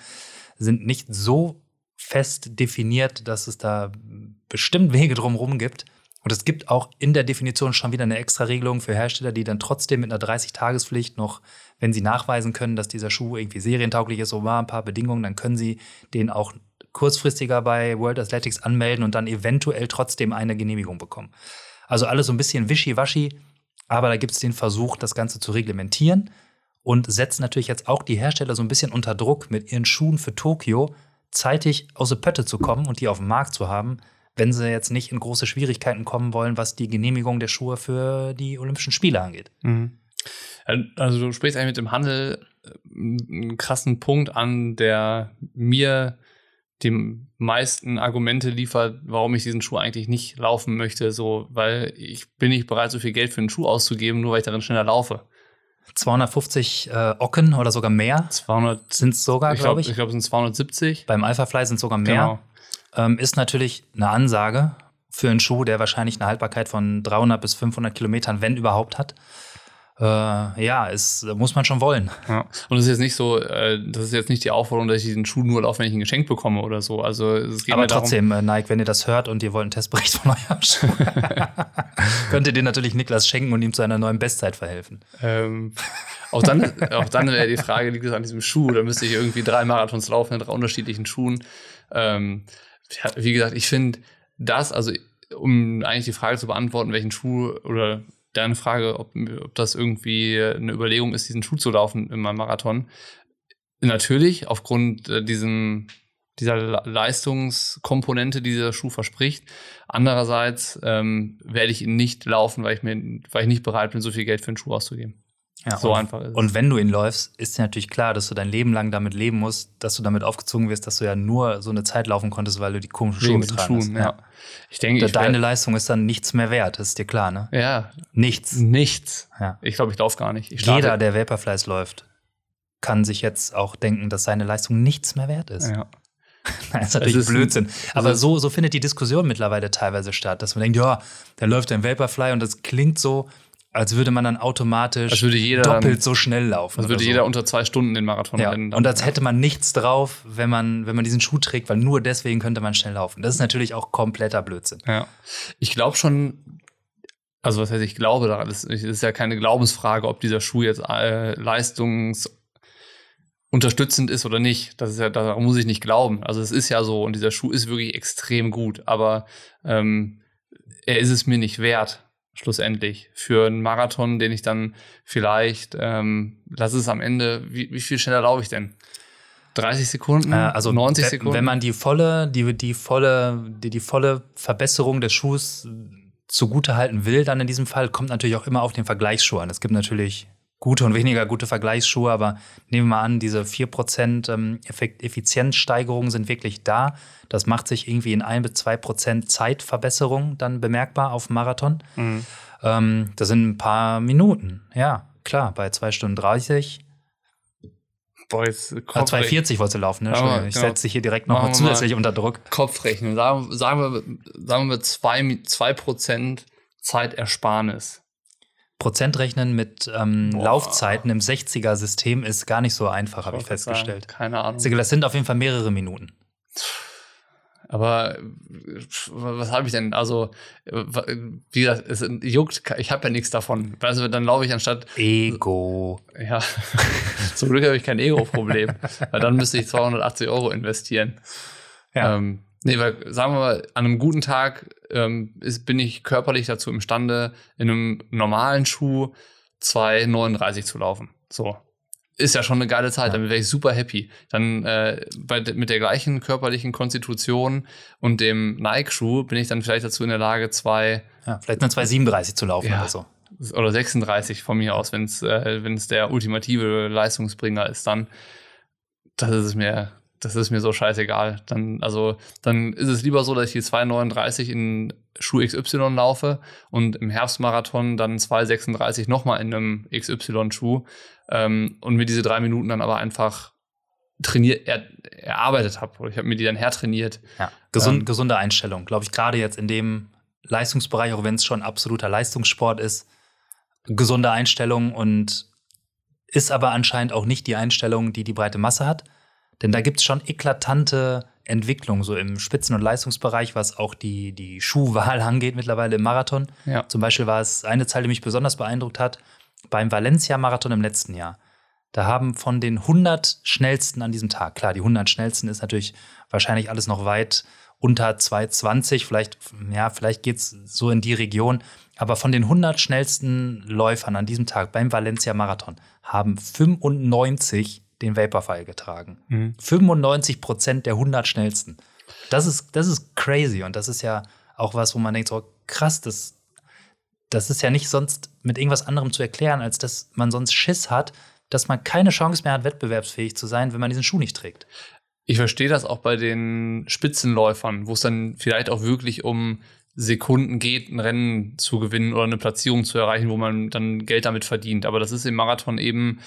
sind nicht so fest definiert, dass es da bestimmt Wege drumherum gibt. Und es gibt auch in der Definition schon wieder eine extra Regelung für Hersteller, die dann trotzdem mit einer 30-Tagespflicht noch, wenn sie nachweisen können, dass dieser Schuh irgendwie serientauglich ist, so war ein paar Bedingungen, dann können sie den auch kurzfristiger bei World Athletics anmelden und dann eventuell trotzdem eine Genehmigung bekommen. Also alles so ein bisschen wischiwaschi, aber da gibt es den Versuch, das Ganze zu reglementieren und setzt natürlich jetzt auch die Hersteller so ein bisschen unter Druck, mit ihren Schuhen für Tokio zeitig aus der Pötte zu kommen und die auf dem Markt zu haben, wenn sie jetzt nicht in große Schwierigkeiten kommen wollen, was die Genehmigung der Schuhe für die Olympischen Spiele angeht. Mhm. Also du sprichst eigentlich mit dem Handel äh, einen krassen Punkt an, der mir die meisten Argumente liefert, warum ich diesen Schuh eigentlich nicht laufen möchte, so, weil ich bin nicht bereit, so viel Geld für einen Schuh auszugeben, nur weil ich darin schneller laufe. 250 äh, Ocken oder sogar mehr 200 sind es sogar, glaube ich. Ich glaube, glaub, es sind 270. Beim Alphafly sind es sogar mehr. Genau ähm, ist natürlich eine Ansage für einen Schuh, der wahrscheinlich eine Haltbarkeit von 300 bis 500 Kilometern, wenn überhaupt, hat. Äh, ja, es muss man schon wollen. Ja. Und es ist jetzt nicht so, äh, das ist jetzt nicht die Aufforderung, dass ich diesen Schuh nur laufe, wenn ich ein Geschenk bekomme oder so. Also es geht Aber trotzdem, darum, äh, Nike, wenn ihr das hört und ihr wollt einen Testbericht von eurem Schuh, könnt ihr den natürlich Niklas schenken und ihm zu einer neuen Bestzeit verhelfen. Ähm, auch dann, auch dann wäre die Frage, liegt es an diesem Schuh? Da müsste ich irgendwie drei Marathons laufen in drei unterschiedlichen Schuhen. Ähm, wie gesagt, ich finde das, also um eigentlich die Frage zu beantworten, welchen Schuh oder deine Frage, ob, ob das irgendwie eine Überlegung ist, diesen Schuh zu laufen in meinem Marathon. Natürlich, aufgrund äh, diesem, dieser Leistungskomponente, die dieser Schuh verspricht. Andererseits ähm, werde ich ihn nicht laufen, weil ich mir, weil ich nicht bereit bin, so viel Geld für einen Schuh auszugeben. Ja, so und, einfach ist es. Und wenn du ihn läufst, ist dir natürlich klar, dass du dein Leben lang damit leben musst, dass du damit aufgezogen wirst, dass du ja nur so eine Zeit laufen konntest, weil du die komischen Schuhe getragen hast. Ja. Ich denke, ich deine Leistung ist dann nichts mehr wert, das ist dir klar, ne? Ja. Nichts. Nichts. Ja. Ich glaube, ich laufe gar nicht. Jeder, der Vaporflies läuft, kann sich jetzt auch denken, dass seine Leistung nichts mehr wert ist. Ja. das ist natürlich ist Blödsinn. Aber so, so findet die Diskussion mittlerweile teilweise statt, dass man denkt, ja, da läuft ein Vaporfly und das klingt so, als würde man dann automatisch jeder, doppelt so schnell laufen. Als würde so. jeder unter zwei Stunden den Marathon ja. rennen. Und als hätte man nichts drauf, wenn man, wenn man diesen Schuh trägt, weil nur deswegen könnte man schnell laufen. Das ist natürlich auch kompletter Blödsinn. Ja. Ich glaube schon, also was heißt, ich glaube daran, es ist ja keine Glaubensfrage, ob dieser Schuh jetzt äh, leistungsunterstützend ist oder nicht. Das ist ja, daran muss ich nicht glauben. Also es ist ja so und dieser Schuh ist wirklich extrem gut, aber ähm, er ist es mir nicht wert schlussendlich für einen Marathon, den ich dann vielleicht, ähm, lass es am Ende, wie, wie viel schneller laufe ich denn? 30 Sekunden, äh, also 90 Sekunden. Wenn man die volle, die, die volle, die, die volle Verbesserung des Schuhs zugute halten will, dann in diesem Fall, kommt natürlich auch immer auf den Vergleichsschuh an. Es gibt natürlich gute und weniger gute Vergleichsschuhe, aber nehmen wir mal an, diese 4% ähm, Effizienzsteigerungen sind wirklich da. Das macht sich irgendwie in 1 bis 2% Zeitverbesserung dann bemerkbar auf Marathon. Mhm. Ähm, das sind ein paar Minuten, ja, klar, bei 2 Stunden 30. Boah, jetzt Kopf 2,40 wolltest du laufen, ne? Entschuldigung, ich genau. setze dich hier direkt noch mal zusätzlich unter Druck. Kopfrechnen, sagen, sagen wir, sagen wir 2%, 2 Zeitersparnis. Prozent rechnen mit ähm, Laufzeiten im 60er-System ist gar nicht so einfach, habe ich festgestellt. Sagen, keine Ahnung. Das sind auf jeden Fall mehrere Minuten. Aber was habe ich denn? Also, wie gesagt, es juckt, ich habe ja nichts davon. Also, dann laufe ich anstatt. Ego. Ja, zum Glück habe ich kein Ego-Problem, weil dann müsste ich 280 Euro investieren. Ja. Ähm, Nee, weil sagen wir mal, an einem guten Tag ähm, ist, bin ich körperlich dazu imstande, in einem normalen Schuh 2,39 zu laufen. So. Ist ja schon eine geile Zeit, ja. damit wäre ich super happy. Dann äh, bei, mit der gleichen körperlichen Konstitution und dem Nike-Schuh bin ich dann vielleicht dazu in der Lage, zwei. Ja, vielleicht eine 2,37 zu laufen ja, oder so. Oder 36 von mir aus, wenn es äh, wenn's der ultimative Leistungsbringer ist, dann das ist es mir das ist mir so scheißegal. Dann, also, dann ist es lieber so, dass ich die 2,39 in Schuh XY laufe und im Herbstmarathon dann 2,36 nochmal in einem XY-Schuh ähm, und mir diese drei Minuten dann aber einfach trainiert, er, erarbeitet habe. Ich habe mir die dann hertrainiert. Ja, gesund, ähm, gesunde Einstellung. Glaube ich, gerade jetzt in dem Leistungsbereich, auch wenn es schon absoluter Leistungssport ist, gesunde Einstellung und ist aber anscheinend auch nicht die Einstellung, die die breite Masse hat. Denn da gibt es schon eklatante Entwicklungen, so im Spitzen- und Leistungsbereich, was auch die, die Schuhwahl angeht mittlerweile im Marathon. Ja. Zum Beispiel war es eine Zahl, die mich besonders beeindruckt hat, beim Valencia-Marathon im letzten Jahr. Da haben von den 100 schnellsten an diesem Tag, klar, die 100 schnellsten ist natürlich wahrscheinlich alles noch weit unter 220, vielleicht, ja, vielleicht geht es so in die Region. Aber von den 100 schnellsten Läufern an diesem Tag beim Valencia-Marathon haben 95 den Vaporfile getragen. Mhm. 95 Prozent der 100 schnellsten. Das ist, das ist crazy und das ist ja auch was, wo man denkt, so krass, das, das ist ja nicht sonst mit irgendwas anderem zu erklären, als dass man sonst Schiss hat, dass man keine Chance mehr hat, wettbewerbsfähig zu sein, wenn man diesen Schuh nicht trägt. Ich verstehe das auch bei den Spitzenläufern, wo es dann vielleicht auch wirklich um Sekunden geht, ein Rennen zu gewinnen oder eine Platzierung zu erreichen, wo man dann Geld damit verdient. Aber das ist im Marathon eben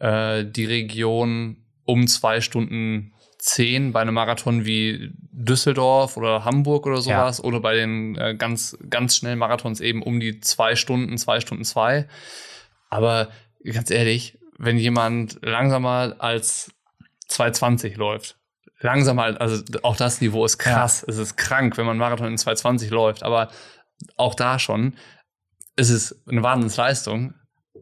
äh, die Region um zwei Stunden zehn bei einem Marathon wie Düsseldorf oder Hamburg oder sowas ja. oder bei den äh, ganz, ganz schnellen Marathons eben um die zwei Stunden, zwei Stunden zwei. Aber ganz ehrlich, wenn jemand langsamer als 220 läuft, langsamer, also auch das Niveau ist krass. Ja. Es ist krank, wenn man Marathon in 220 läuft. Aber auch da schon ist es eine Wahnsinnsleistung.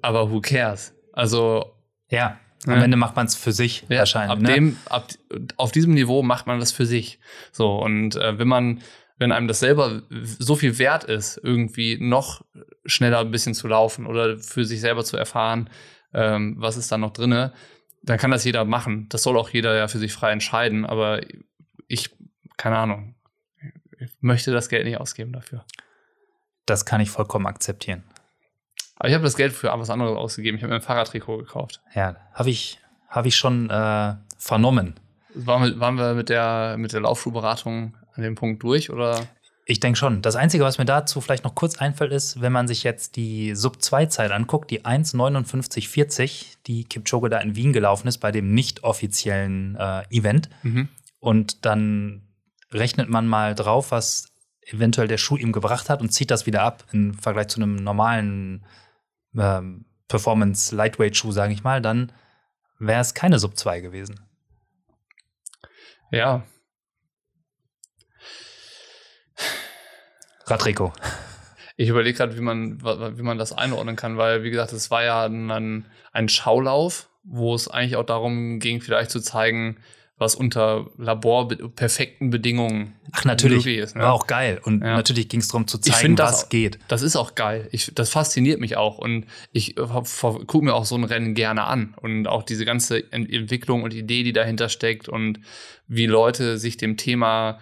Aber who cares? Also. Ja, am ja. Ende macht man es für sich ja, wahrscheinlich. Ab ne? dem, ab, auf diesem Niveau macht man das für sich. So, und äh, wenn man, wenn einem das selber so viel wert ist, irgendwie noch schneller ein bisschen zu laufen oder für sich selber zu erfahren, ähm, was ist da noch drinne, dann kann das jeder machen. Das soll auch jeder ja für sich frei entscheiden, aber ich, keine Ahnung, ich möchte das Geld nicht ausgeben dafür. Das kann ich vollkommen akzeptieren. Aber ich habe das Geld für was anderes ausgegeben. Ich habe mir ein Fahrradtrikot gekauft. Ja, habe ich, hab ich schon äh, vernommen. Waren wir, waren wir mit der, mit der Laufschuhberatung an dem Punkt durch oder? Ich denke schon. Das Einzige, was mir dazu vielleicht noch kurz einfällt, ist, wenn man sich jetzt die Sub-2-Zeit anguckt, die 1,59,40, die Kipchoge da in Wien gelaufen ist, bei dem nicht offiziellen äh, Event. Mhm. Und dann rechnet man mal drauf, was eventuell der Schuh ihm gebracht hat und zieht das wieder ab im Vergleich zu einem normalen ähm, Performance-Lightweight-Schuh, sage ich mal, dann wäre es keine Sub-2 gewesen. Ja, Radrico. Ich überlege gerade, wie man, wie man das einordnen kann, weil, wie gesagt, es war ja ein, ein Schaulauf, wo es eigentlich auch darum ging, vielleicht zu zeigen, was unter laborperfekten Bedingungen Ach, natürlich. ist. Ne? War auch geil. Und ja. natürlich ging es darum zu zeigen, was das, geht. Das ist auch geil. Ich, das fasziniert mich auch. Und ich gucke mir auch so ein Rennen gerne an. Und auch diese ganze Entwicklung und Idee, die dahinter steckt und wie Leute sich dem Thema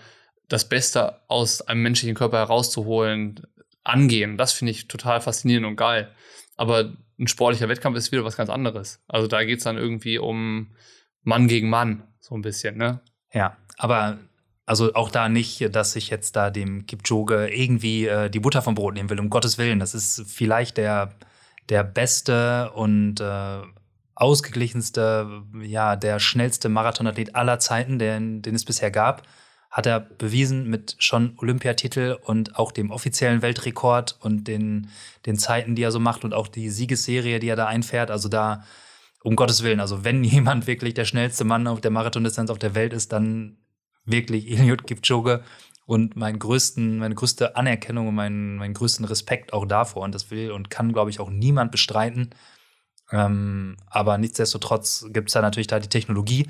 das Beste aus einem menschlichen Körper herauszuholen, angehen. Das finde ich total faszinierend und geil. Aber ein sportlicher Wettkampf ist wieder was ganz anderes. Also da geht es dann irgendwie um Mann gegen Mann, so ein bisschen, ne? Ja, aber also auch da nicht, dass ich jetzt da dem Kipchoge irgendwie äh, die Butter vom Brot nehmen will, um Gottes Willen. Das ist vielleicht der, der beste und äh, ausgeglichenste, ja, der schnellste Marathonathlet aller Zeiten, den, den es bisher gab hat er bewiesen mit schon Olympiatitel und auch dem offiziellen Weltrekord und den, den Zeiten, die er so macht und auch die Siegesserie, die er da einfährt. Also da, um Gottes Willen, also wenn jemand wirklich der schnellste Mann auf der Marathondistanz auf der Welt ist, dann wirklich Eliud Kipchoge und meinen größten, meine größte Anerkennung und meinen, meinen größten Respekt auch davor. Und das will und kann, glaube ich, auch niemand bestreiten. Ähm, aber nichtsdestotrotz gibt es da natürlich da die Technologie,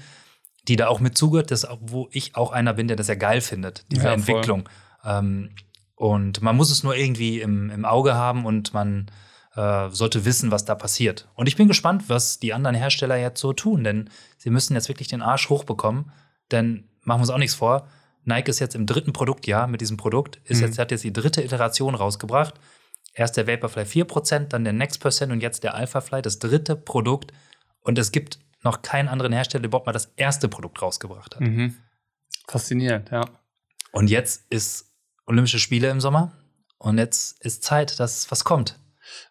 die da auch mit zugehört, das, wo ich auch einer bin, der das ja geil findet, diese ja, Entwicklung. Ähm, und man muss es nur irgendwie im, im Auge haben und man äh, sollte wissen, was da passiert. Und ich bin gespannt, was die anderen Hersteller jetzt so tun, denn sie müssen jetzt wirklich den Arsch hochbekommen. Denn machen wir uns auch nichts vor. Nike ist jetzt im dritten Produktjahr mit diesem Produkt, ist mhm. jetzt, hat jetzt die dritte Iteration rausgebracht. Erst der Vaporfly 4%, dann der Next Percent und jetzt der Alphafly, das dritte Produkt. Und es gibt noch keinen anderen Hersteller der überhaupt mal das erste Produkt rausgebracht hat. Mhm. Faszinierend, ja. Und jetzt ist Olympische Spiele im Sommer und jetzt ist Zeit, dass was kommt.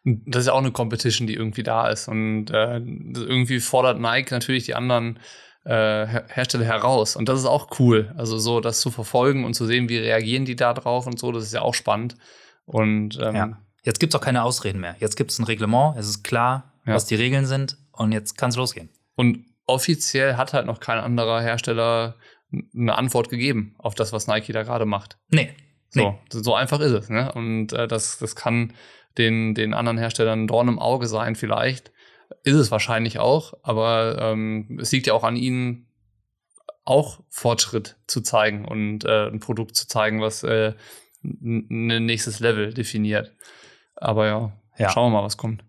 Das ist ja auch eine Competition, die irgendwie da ist. Und äh, irgendwie fordert Nike natürlich die anderen äh, Hersteller heraus. Und das ist auch cool. Also so das zu verfolgen und zu sehen, wie reagieren die da drauf und so, das ist ja auch spannend. Und ähm, ja. jetzt gibt es auch keine Ausreden mehr. Jetzt gibt es ein Reglement, es ist klar, ja. was die Regeln sind und jetzt kann es losgehen. Und offiziell hat halt noch kein anderer Hersteller eine Antwort gegeben auf das, was Nike da gerade macht. Nee. So, nee. so einfach ist es. Ne? Und äh, das, das kann den, den anderen Herstellern ein Dorn im Auge sein, vielleicht. Ist es wahrscheinlich auch, aber ähm, es liegt ja auch an ihnen, auch Fortschritt zu zeigen und äh, ein Produkt zu zeigen, was äh, ein nächstes Level definiert. Aber ja, ja, schauen wir mal, was kommt.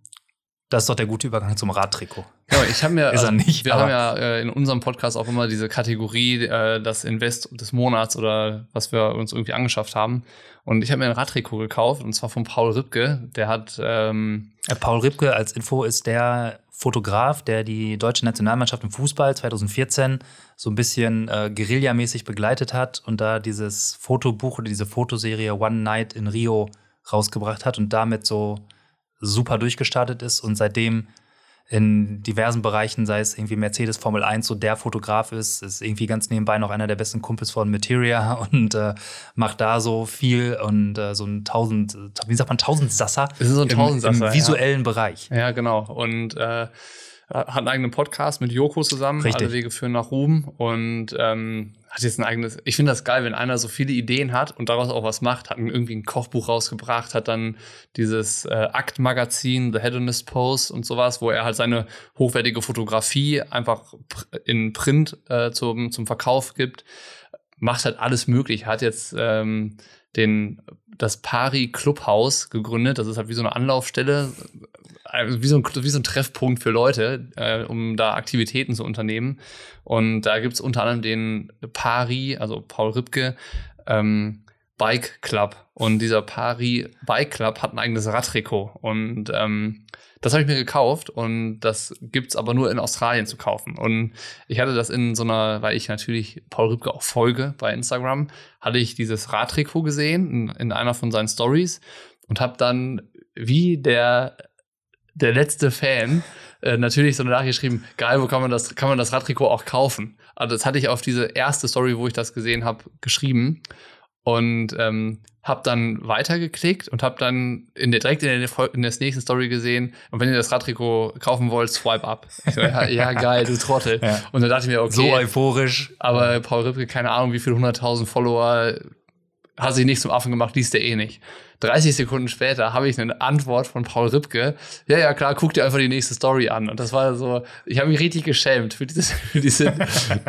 Das ist doch der gute Übergang zum Radtrikot. Ja, ich habe mir, also, nicht, wir haben ja äh, in unserem Podcast auch immer diese Kategorie, äh, das Invest des Monats oder was wir uns irgendwie angeschafft haben. Und ich habe mir ein Radtrikot gekauft und zwar von Paul Ripke. Der hat ähm äh, Paul Ripke als Info ist der Fotograf, der die deutsche Nationalmannschaft im Fußball 2014 so ein bisschen äh, Guerillamäßig begleitet hat und da dieses Fotobuch oder diese Fotoserie One Night in Rio rausgebracht hat und damit so super durchgestartet ist und seitdem in diversen Bereichen, sei es irgendwie Mercedes Formel 1, so der Fotograf ist, ist irgendwie ganz nebenbei noch einer der besten Kumpels von Materia und äh, macht da so viel und äh, so ein tausend, wie sagt man, tausend Sasser, Es ist so ein im, Tausendsasser, im visuellen Bereich. Ja, genau. Und äh, hat einen eigenen Podcast mit Joko zusammen. Richtig. Alle Wege führen nach Ruhm. Und ähm, hat jetzt ein eigenes. Ich finde das geil, wenn einer so viele Ideen hat und daraus auch was macht. Hat irgendwie ein Kochbuch rausgebracht, hat dann dieses äh, Aktmagazin, The Hedonist Post und sowas, wo er halt seine hochwertige Fotografie einfach in Print äh, zum, zum Verkauf gibt. Macht halt alles möglich. Hat jetzt ähm, den das Pari Clubhaus gegründet. Das ist halt wie so eine Anlaufstelle, also wie so ein, wie so ein Treffpunkt für Leute, äh, um da Aktivitäten zu unternehmen. Und da gibt's unter anderem den Pari, also Paul Ripke, ähm, Bike Club. Und dieser Pari Bike Club hat ein eigenes Radtrikot. Und ähm, das habe ich mir gekauft und das gibt's aber nur in Australien zu kaufen. Und ich hatte das in so einer, weil ich natürlich Paul Ripke auch folge bei Instagram, hatte ich dieses Radtrikot gesehen in, in einer von seinen Stories und habe dann wie der der letzte Fan äh, natürlich so eine Nachricht geschrieben, geil, wo kann man das kann man das Radtrikot auch kaufen? Also das hatte ich auf diese erste Story, wo ich das gesehen habe, geschrieben und ähm, habe dann weitergeklickt und habe dann in der, direkt in der, in der nächsten Story gesehen, und wenn ihr das Radtrikot kaufen wollt, swipe up. So, ja, ja, geil, du Trottel. Ja. Und dann dachte ich mir, okay, So euphorisch. aber Paul Ripke, keine Ahnung, wie viele hunderttausend Follower, hat sich nicht zum Affen gemacht, liest er eh nicht. 30 Sekunden später habe ich eine Antwort von Paul Ripke. Ja, ja, klar, guck dir einfach die nächste Story an. Und das war so, ich habe mich richtig geschämt für, dieses, für diese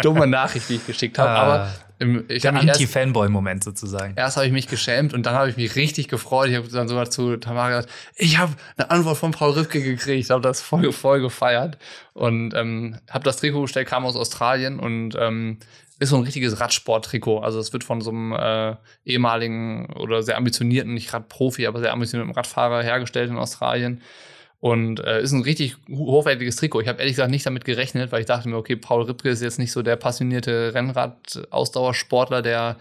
dumme Nachricht, die ich geschickt habe. Ah. Aber im, ich Der Anti-Fanboy-Moment sozusagen. erst habe ich mich geschämt und dann habe ich mich richtig gefreut. Ich habe dann sogar zu Tamara gesagt, ich habe eine Antwort von Paul Ripke gekriegt, habe das voll, voll gefeiert und ähm, habe das Trikot bestellt, kam aus Australien und ähm, ist so ein richtiges Radsport-Trikot. Also es wird von so einem äh, ehemaligen oder sehr ambitionierten, nicht Radprofi, aber sehr ambitionierten Radfahrer hergestellt in Australien. Und äh, ist ein richtig ho- hochwertiges Trikot. Ich habe ehrlich gesagt nicht damit gerechnet, weil ich dachte mir, okay, Paul Ripke ist jetzt nicht so der passionierte Rennrad-Ausdauersportler, der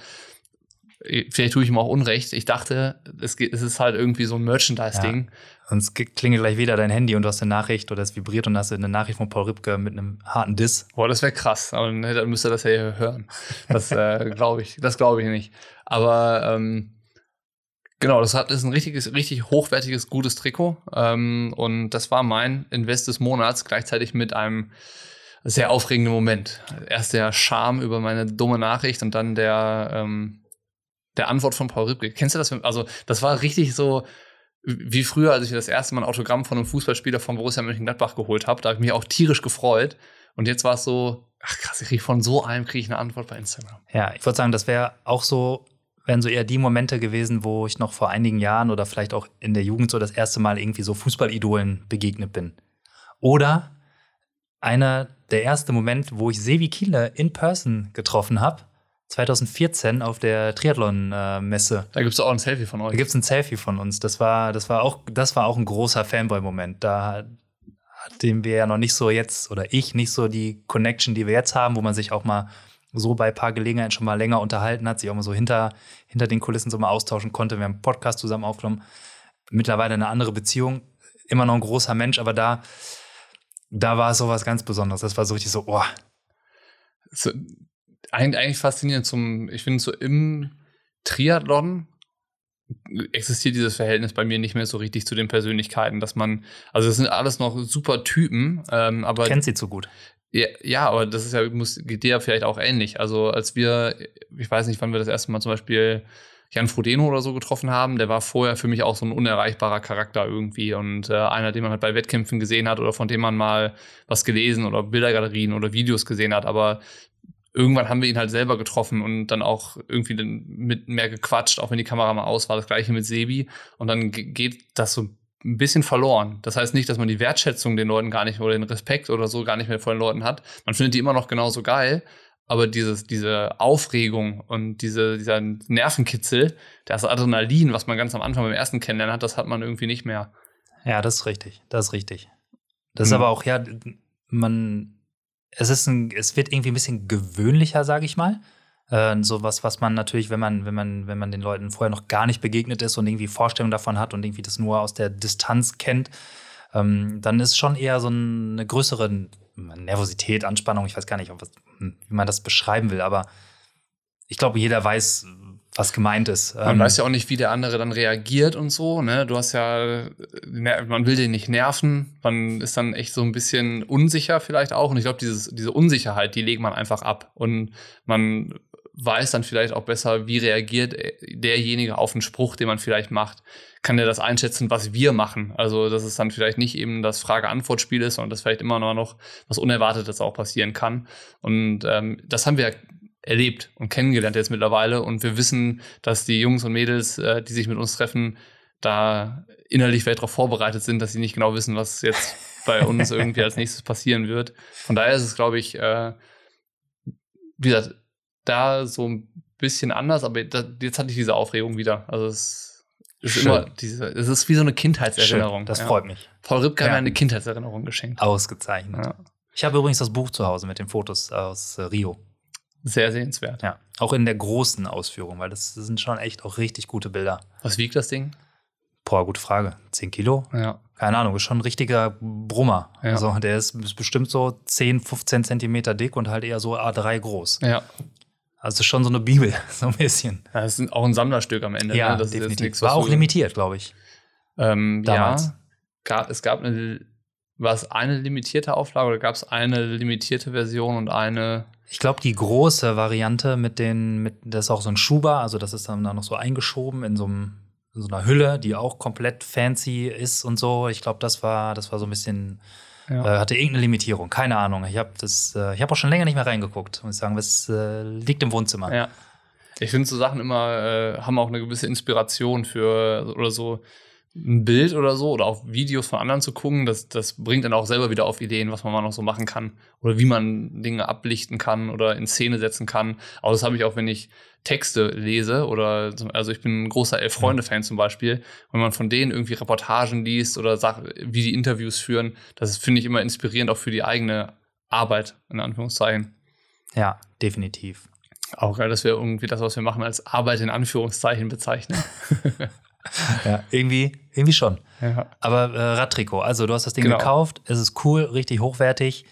äh, vielleicht tue ich ihm auch Unrecht. Ich dachte, es, ist halt irgendwie so ein Merchandise-Ding. Sonst ge- klingelt gleich wieder dein Handy und du hast eine Nachricht oder es vibriert und hast eine Nachricht von Paul Ripke mit einem harten Diss. Boah, das wäre krass. Aber dann müsste das ja hören. Das äh, glaube ich, das glaube ich nicht. Aber ähm, genau, das hat ist ein richtiges, richtig hochwertiges, gutes Trikot. Ähm, und das war mein Invest des Monats, gleichzeitig mit einem sehr aufregenden Moment. Erst der Charme über meine dumme Nachricht und dann der, ähm, der Antwort von Paul Ripke. Kennst du das? Also, das war richtig so wie früher, als ich das erste Mal ein Autogramm von einem Fußballspieler von Borussia Mönchengladbach geholt habe. Da habe ich mich auch tierisch gefreut. Und jetzt war es so, ach krass, ich kriege von so einem kriege ich eine Antwort bei Instagram. Ja, ich würde sagen, das wäre auch so, wären so eher die Momente gewesen, wo ich noch vor einigen Jahren oder vielleicht auch in der Jugend so das erste Mal irgendwie so Fußballidolen begegnet bin. Oder einer der erste Moment, wo ich Sevi Kiele in person getroffen habe, 2014 auf der Triathlon-Messe. Da gibt es auch ein Selfie von euch. Da gibt es ein Selfie von uns. Das war, das war auch, das war auch ein großer Fanboy-Moment. Da hatten wir ja noch nicht so jetzt, oder ich nicht so die Connection, die wir jetzt haben, wo man sich auch mal so bei ein paar Gelegenheiten schon mal länger unterhalten hat, sich auch mal so hinter, hinter den Kulissen so mal austauschen konnte. Wir haben einen Podcast zusammen aufgenommen. Mittlerweile eine andere Beziehung. Immer noch ein großer Mensch, aber da, da war es so was ganz Besonderes. Das war so richtig so, oh, so, eigentlich, eigentlich faszinierend zum, ich finde so im Triathlon existiert dieses Verhältnis bei mir nicht mehr so richtig zu den Persönlichkeiten, dass man, also das sind alles noch super Typen, ähm, aber kennt sie zu gut. Ja, ja, aber das ist ja, muss, geht dir ja vielleicht auch ähnlich. Also als wir, ich weiß nicht, wann wir das erste Mal zum Beispiel Jan Frodeno oder so getroffen haben, der war vorher für mich auch so ein unerreichbarer Charakter irgendwie und äh, einer, den man halt bei Wettkämpfen gesehen hat oder von dem man mal was gelesen oder Bildergalerien oder Videos gesehen hat, aber irgendwann haben wir ihn halt selber getroffen und dann auch irgendwie mit mehr gequatscht, auch wenn die Kamera mal aus war. Das gleiche mit Sebi. Und dann ge- geht das so ein bisschen verloren. Das heißt nicht, dass man die Wertschätzung den Leuten gar nicht oder den Respekt oder so gar nicht mehr vor den Leuten hat. Man findet die immer noch genauso geil. Aber dieses, diese Aufregung und diese, dieser Nervenkitzel, das Adrenalin, was man ganz am Anfang beim ersten Kennenlernen hat, das hat man irgendwie nicht mehr. Ja, das ist richtig. Das ist richtig. Das ist Hm. aber auch, ja, man, es ist ein, es wird irgendwie ein bisschen gewöhnlicher, sage ich mal. Äh, so was, was man natürlich, wenn man, wenn man, wenn man den Leuten vorher noch gar nicht begegnet ist und irgendwie Vorstellungen davon hat und irgendwie das nur aus der Distanz kennt, ähm, dann ist schon eher so eine größere Nervosität, Anspannung, ich weiß gar nicht, was, hm, wie man das beschreiben will, aber ich glaube, jeder weiß, was gemeint ist. Man ähm, weiß ja auch nicht, wie der andere dann reagiert und so. Ne? Du hast ja, ne, man will den nicht nerven, man ist dann echt so ein bisschen unsicher vielleicht auch. Und ich glaube, diese Unsicherheit, die legt man einfach ab. Und man weiß dann vielleicht auch besser, wie reagiert derjenige auf einen Spruch, den man vielleicht macht. Kann der das einschätzen, was wir machen? Also, dass es dann vielleicht nicht eben das Frage-Antwort-Spiel ist, sondern dass vielleicht immer noch was Unerwartetes auch passieren kann. Und ähm, das haben wir erlebt und kennengelernt jetzt mittlerweile. Und wir wissen, dass die Jungs und Mädels, äh, die sich mit uns treffen, da innerlich vielleicht darauf vorbereitet sind, dass sie nicht genau wissen, was jetzt bei uns irgendwie als nächstes passieren wird. Von daher ist es, glaube ich, äh, wie gesagt, da so ein bisschen anders, aber da, jetzt hatte ich diese Aufregung wieder. Also es ist Schön. immer diese, es ist wie so eine Kindheitserinnerung. Schön, das ja. freut mich. Paul Ripke ja. hat mir eine Kindheitserinnerung geschenkt. Ausgezeichnet. Ja. Ich habe übrigens das Buch zu Hause mit den Fotos aus äh, Rio. Sehr sehenswert. Ja, auch in der großen Ausführung, weil das sind schon echt auch richtig gute Bilder. Was wiegt das Ding? Boah, gute Frage. 10 Kilo? Ja. Keine Ahnung, ist schon ein richtiger Brummer. Ja. Also der ist, ist, bestimmt so 10, 15 Zentimeter dick und halt eher so A3 groß. Ja. Also schon so eine Bibel, so ein bisschen. Ja, das ist auch ein Sammlerstück am Ende. Ja, ne? das definitiv. Nichts, War auch limitiert, glaube ich. Ähm, Damals. Ja, gab, es gab eine, war es eine limitierte Auflage oder gab es eine limitierte Version und eine ich glaube, die große Variante mit den, mit, das ist auch so ein Schuber, also das ist dann noch so eingeschoben in so, einem, in so einer Hülle, die auch komplett fancy ist und so. Ich glaube, das war, das war so ein bisschen, ja. äh, hatte irgendeine Limitierung, keine Ahnung. Ich habe das, äh, ich habe auch schon länger nicht mehr reingeguckt, muss ich sagen. Das äh, liegt im Wohnzimmer. Ja. Ich finde so Sachen immer äh, haben auch eine gewisse Inspiration für oder so ein Bild oder so oder auch Videos von anderen zu gucken, das, das bringt dann auch selber wieder auf Ideen, was man mal noch so machen kann oder wie man Dinge ablichten kann oder in Szene setzen kann. Aber das habe ich auch, wenn ich Texte lese oder also ich bin ein großer Elf-Freunde-Fan zum Beispiel, wenn man von denen irgendwie Reportagen liest oder sagt, wie die Interviews führen, das finde ich immer inspirierend auch für die eigene Arbeit, in Anführungszeichen. Ja, definitiv. Auch geil, dass wir irgendwie das, was wir machen, als Arbeit in Anführungszeichen bezeichnen. ja, irgendwie, irgendwie schon. Ja. Aber äh, Radtrikot, also du hast das Ding genau. gekauft, es ist cool, richtig hochwertig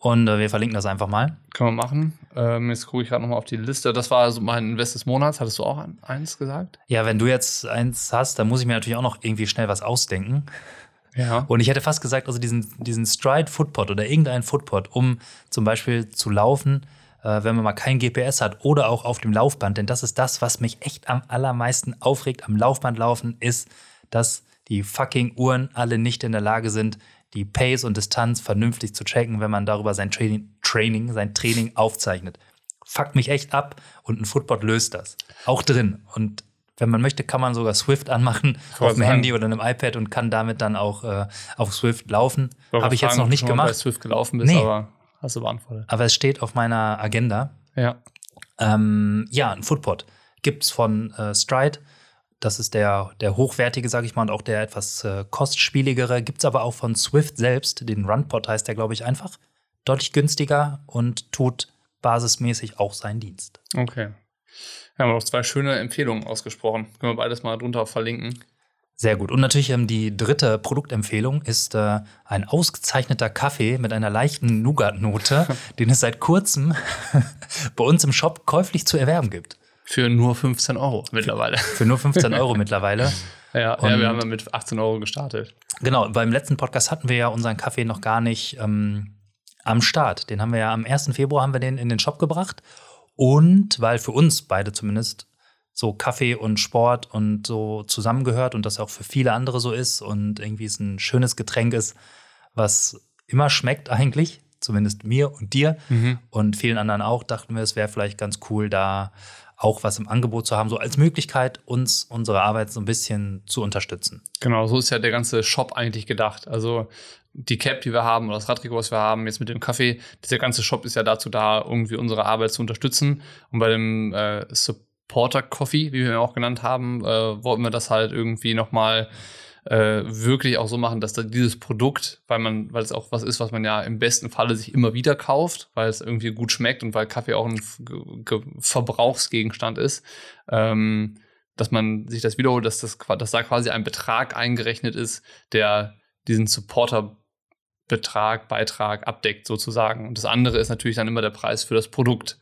und äh, wir verlinken das einfach mal. Können wir machen. Ähm, jetzt gucke ich gerade nochmal auf die Liste. Das war also mein Invest des Monats. Hattest du auch eins gesagt? Ja, wenn du jetzt eins hast, dann muss ich mir natürlich auch noch irgendwie schnell was ausdenken. Ja. Und ich hätte fast gesagt, also diesen, diesen Stride Footpod oder irgendeinen Footpod, um zum Beispiel zu laufen, äh, wenn man mal kein GPS hat oder auch auf dem Laufband. Denn das ist das, was mich echt am allermeisten aufregt am Laufband laufen, ist, dass die fucking Uhren alle nicht in der Lage sind, die Pace und Distanz vernünftig zu checken, wenn man darüber sein Training, Training sein Training aufzeichnet. Fuckt mich echt ab und ein Footbot löst das. Auch drin. Und wenn man möchte, kann man sogar Swift anmachen auf dem Handy oder einem iPad und kann damit dann auch äh, auf Swift laufen. Habe ich jetzt noch nicht gemacht. Bei Swift gelaufen bist, nee. aber hast du beantwortet. Aber es steht auf meiner Agenda. Ja. Ähm, ja, ein Footpod gibt es von äh, Stride. Das ist der, der hochwertige, sage ich mal, und auch der etwas äh, kostspieligere. Gibt es aber auch von Swift selbst. Den Runpod heißt der, glaube ich, einfach. Deutlich günstiger und tut basismäßig auch seinen Dienst. Okay. Wir haben noch zwei schöne Empfehlungen ausgesprochen. Können wir beides mal drunter verlinken. Sehr gut. Und natürlich ähm, die dritte Produktempfehlung ist äh, ein ausgezeichneter Kaffee mit einer leichten Nougat-Note, den es seit kurzem bei uns im Shop käuflich zu erwerben gibt. Für nur 15 Euro mittlerweile. Für, für nur 15 Euro mittlerweile. Ja, ja, wir haben ja mit 18 Euro gestartet. Genau, beim letzten Podcast hatten wir ja unseren Kaffee noch gar nicht ähm, am Start. Den haben wir ja am 1. Februar haben wir den in den Shop gebracht. Und weil für uns beide zumindest so Kaffee und Sport und so zusammengehört und das auch für viele andere so ist und irgendwie es ein schönes Getränk ist, was immer schmeckt eigentlich, zumindest mir und dir mhm. und vielen anderen auch, dachten wir, es wäre vielleicht ganz cool, da auch was im Angebot zu haben, so als Möglichkeit, uns unsere Arbeit so ein bisschen zu unterstützen. Genau, so ist ja der ganze Shop eigentlich gedacht. Also die Cap, die wir haben, oder das Radtrikot, was wir haben, jetzt mit dem Kaffee, dieser ganze Shop ist ja dazu da, irgendwie unsere Arbeit zu unterstützen. Und bei dem äh, Support Porter Coffee, wie wir ihn auch genannt haben, äh, wollten wir das halt irgendwie nochmal äh, wirklich auch so machen, dass da dieses Produkt, weil man, weil es auch was ist, was man ja im besten Falle sich immer wieder kauft, weil es irgendwie gut schmeckt und weil Kaffee auch ein Ge Verbrauchsgegenstand ist, ähm, dass man sich das wiederholt, dass das, dass da quasi ein Betrag eingerechnet ist, der diesen Supporter-Betrag, Beitrag abdeckt sozusagen. Und das andere ist natürlich dann immer der Preis für das Produkt.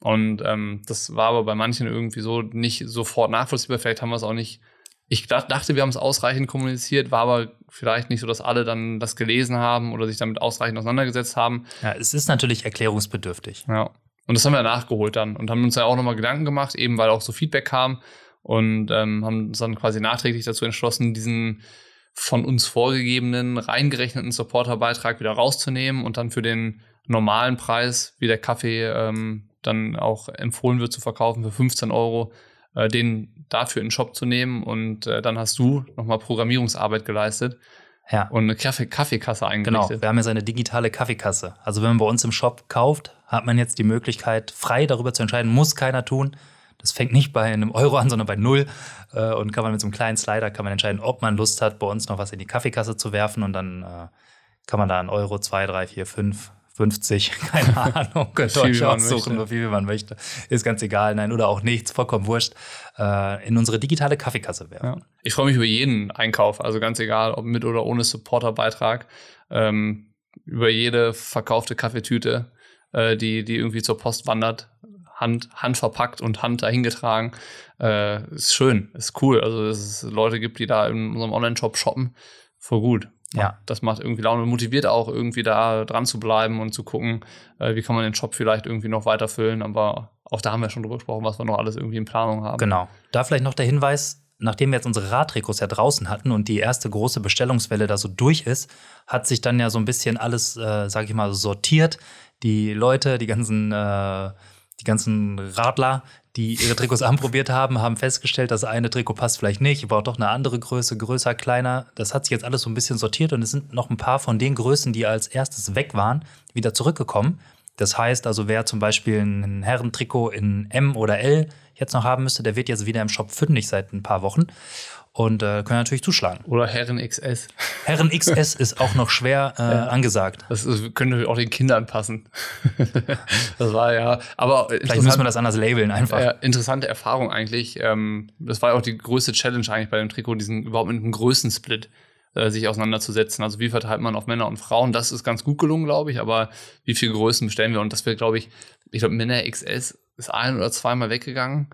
Und ähm, das war aber bei manchen irgendwie so nicht sofort nachvollziehbar. Vielleicht haben wir es auch nicht. Ich dachte, wir haben es ausreichend kommuniziert, war aber vielleicht nicht so, dass alle dann das gelesen haben oder sich damit ausreichend auseinandergesetzt haben. Ja, es ist natürlich erklärungsbedürftig. Ja. Und das haben wir nachgeholt dann und haben uns ja auch nochmal Gedanken gemacht, eben weil auch so Feedback kam und ähm, haben uns dann quasi nachträglich dazu entschlossen, diesen von uns vorgegebenen, reingerechneten Supporterbeitrag wieder rauszunehmen und dann für den normalen Preis, wie der Kaffee ähm, dann auch empfohlen wird zu verkaufen für 15 Euro, äh, den dafür in den Shop zu nehmen und äh, dann hast du nochmal Programmierungsarbeit geleistet. Ja. Und eine Kaffee Kaffeekasse eingerichtet. Genau, wir haben jetzt eine digitale Kaffeekasse. Also wenn man bei uns im Shop kauft, hat man jetzt die Möglichkeit, frei darüber zu entscheiden, muss keiner tun. Das fängt nicht bei einem Euro an, sondern bei null. Äh, und kann man mit so einem kleinen Slider kann man entscheiden, ob man Lust hat, bei uns noch was in die Kaffeekasse zu werfen. Und dann äh, kann man da einen Euro, zwei, drei, vier, fünf 50, keine Ahnung, könnt ihr euch aussuchen, wie viel man möchte. Ist ganz egal, nein, oder auch nichts, vollkommen wurscht, äh, in unsere digitale Kaffeekasse werfen. Ja. Ich freue mich über jeden Einkauf, also ganz egal, ob mit oder ohne Supporterbeitrag, ähm, über jede verkaufte Kaffeetüte, äh, die, die irgendwie zur Post wandert, Hand, Hand verpackt und Hand dahingetragen. Äh, ist schön, ist cool. Also, dass es Leute gibt, die da in unserem Online-Shop shoppen, voll gut. Ja. Das macht irgendwie Laune und motiviert auch irgendwie da dran zu bleiben und zu gucken, äh, wie kann man den Job vielleicht irgendwie noch weiterfüllen. Aber auch da haben wir schon drüber gesprochen, was wir noch alles irgendwie in Planung haben. Genau. Da vielleicht noch der Hinweis, nachdem wir jetzt unsere Radtrikots ja draußen hatten und die erste große Bestellungswelle da so durch ist, hat sich dann ja so ein bisschen alles, äh, sag ich mal, sortiert. Die Leute, die ganzen, äh, die ganzen Radler, die ihre Trikots anprobiert haben, haben festgestellt, das eine Trikot passt vielleicht nicht, ihr braucht doch eine andere Größe, größer, kleiner. Das hat sich jetzt alles so ein bisschen sortiert und es sind noch ein paar von den Größen, die als erstes weg waren, wieder zurückgekommen. Das heißt also, wer zum Beispiel ein Herrentrikot in M oder L jetzt noch haben müsste, der wird jetzt wieder im Shop fündig seit ein paar Wochen und äh, können natürlich zuschlagen. Oder Herren XS. Herren XS ist auch noch schwer äh, ja. angesagt. Das ist, könnte auch den Kindern passen. das war ja, aber vielleicht müssen wir das anders labeln einfach. Ja, interessante Erfahrung eigentlich. Ähm, das war ja auch die größte Challenge eigentlich bei dem Trikot, diesen überhaupt mit einem Größensplit äh, sich auseinanderzusetzen. Also wie verteilt man auf Männer und Frauen? Das ist ganz gut gelungen, glaube ich. Aber wie viele Größen bestellen wir? Und das wird, glaube ich, ich glaube Männer XS ist ein oder zweimal weggegangen.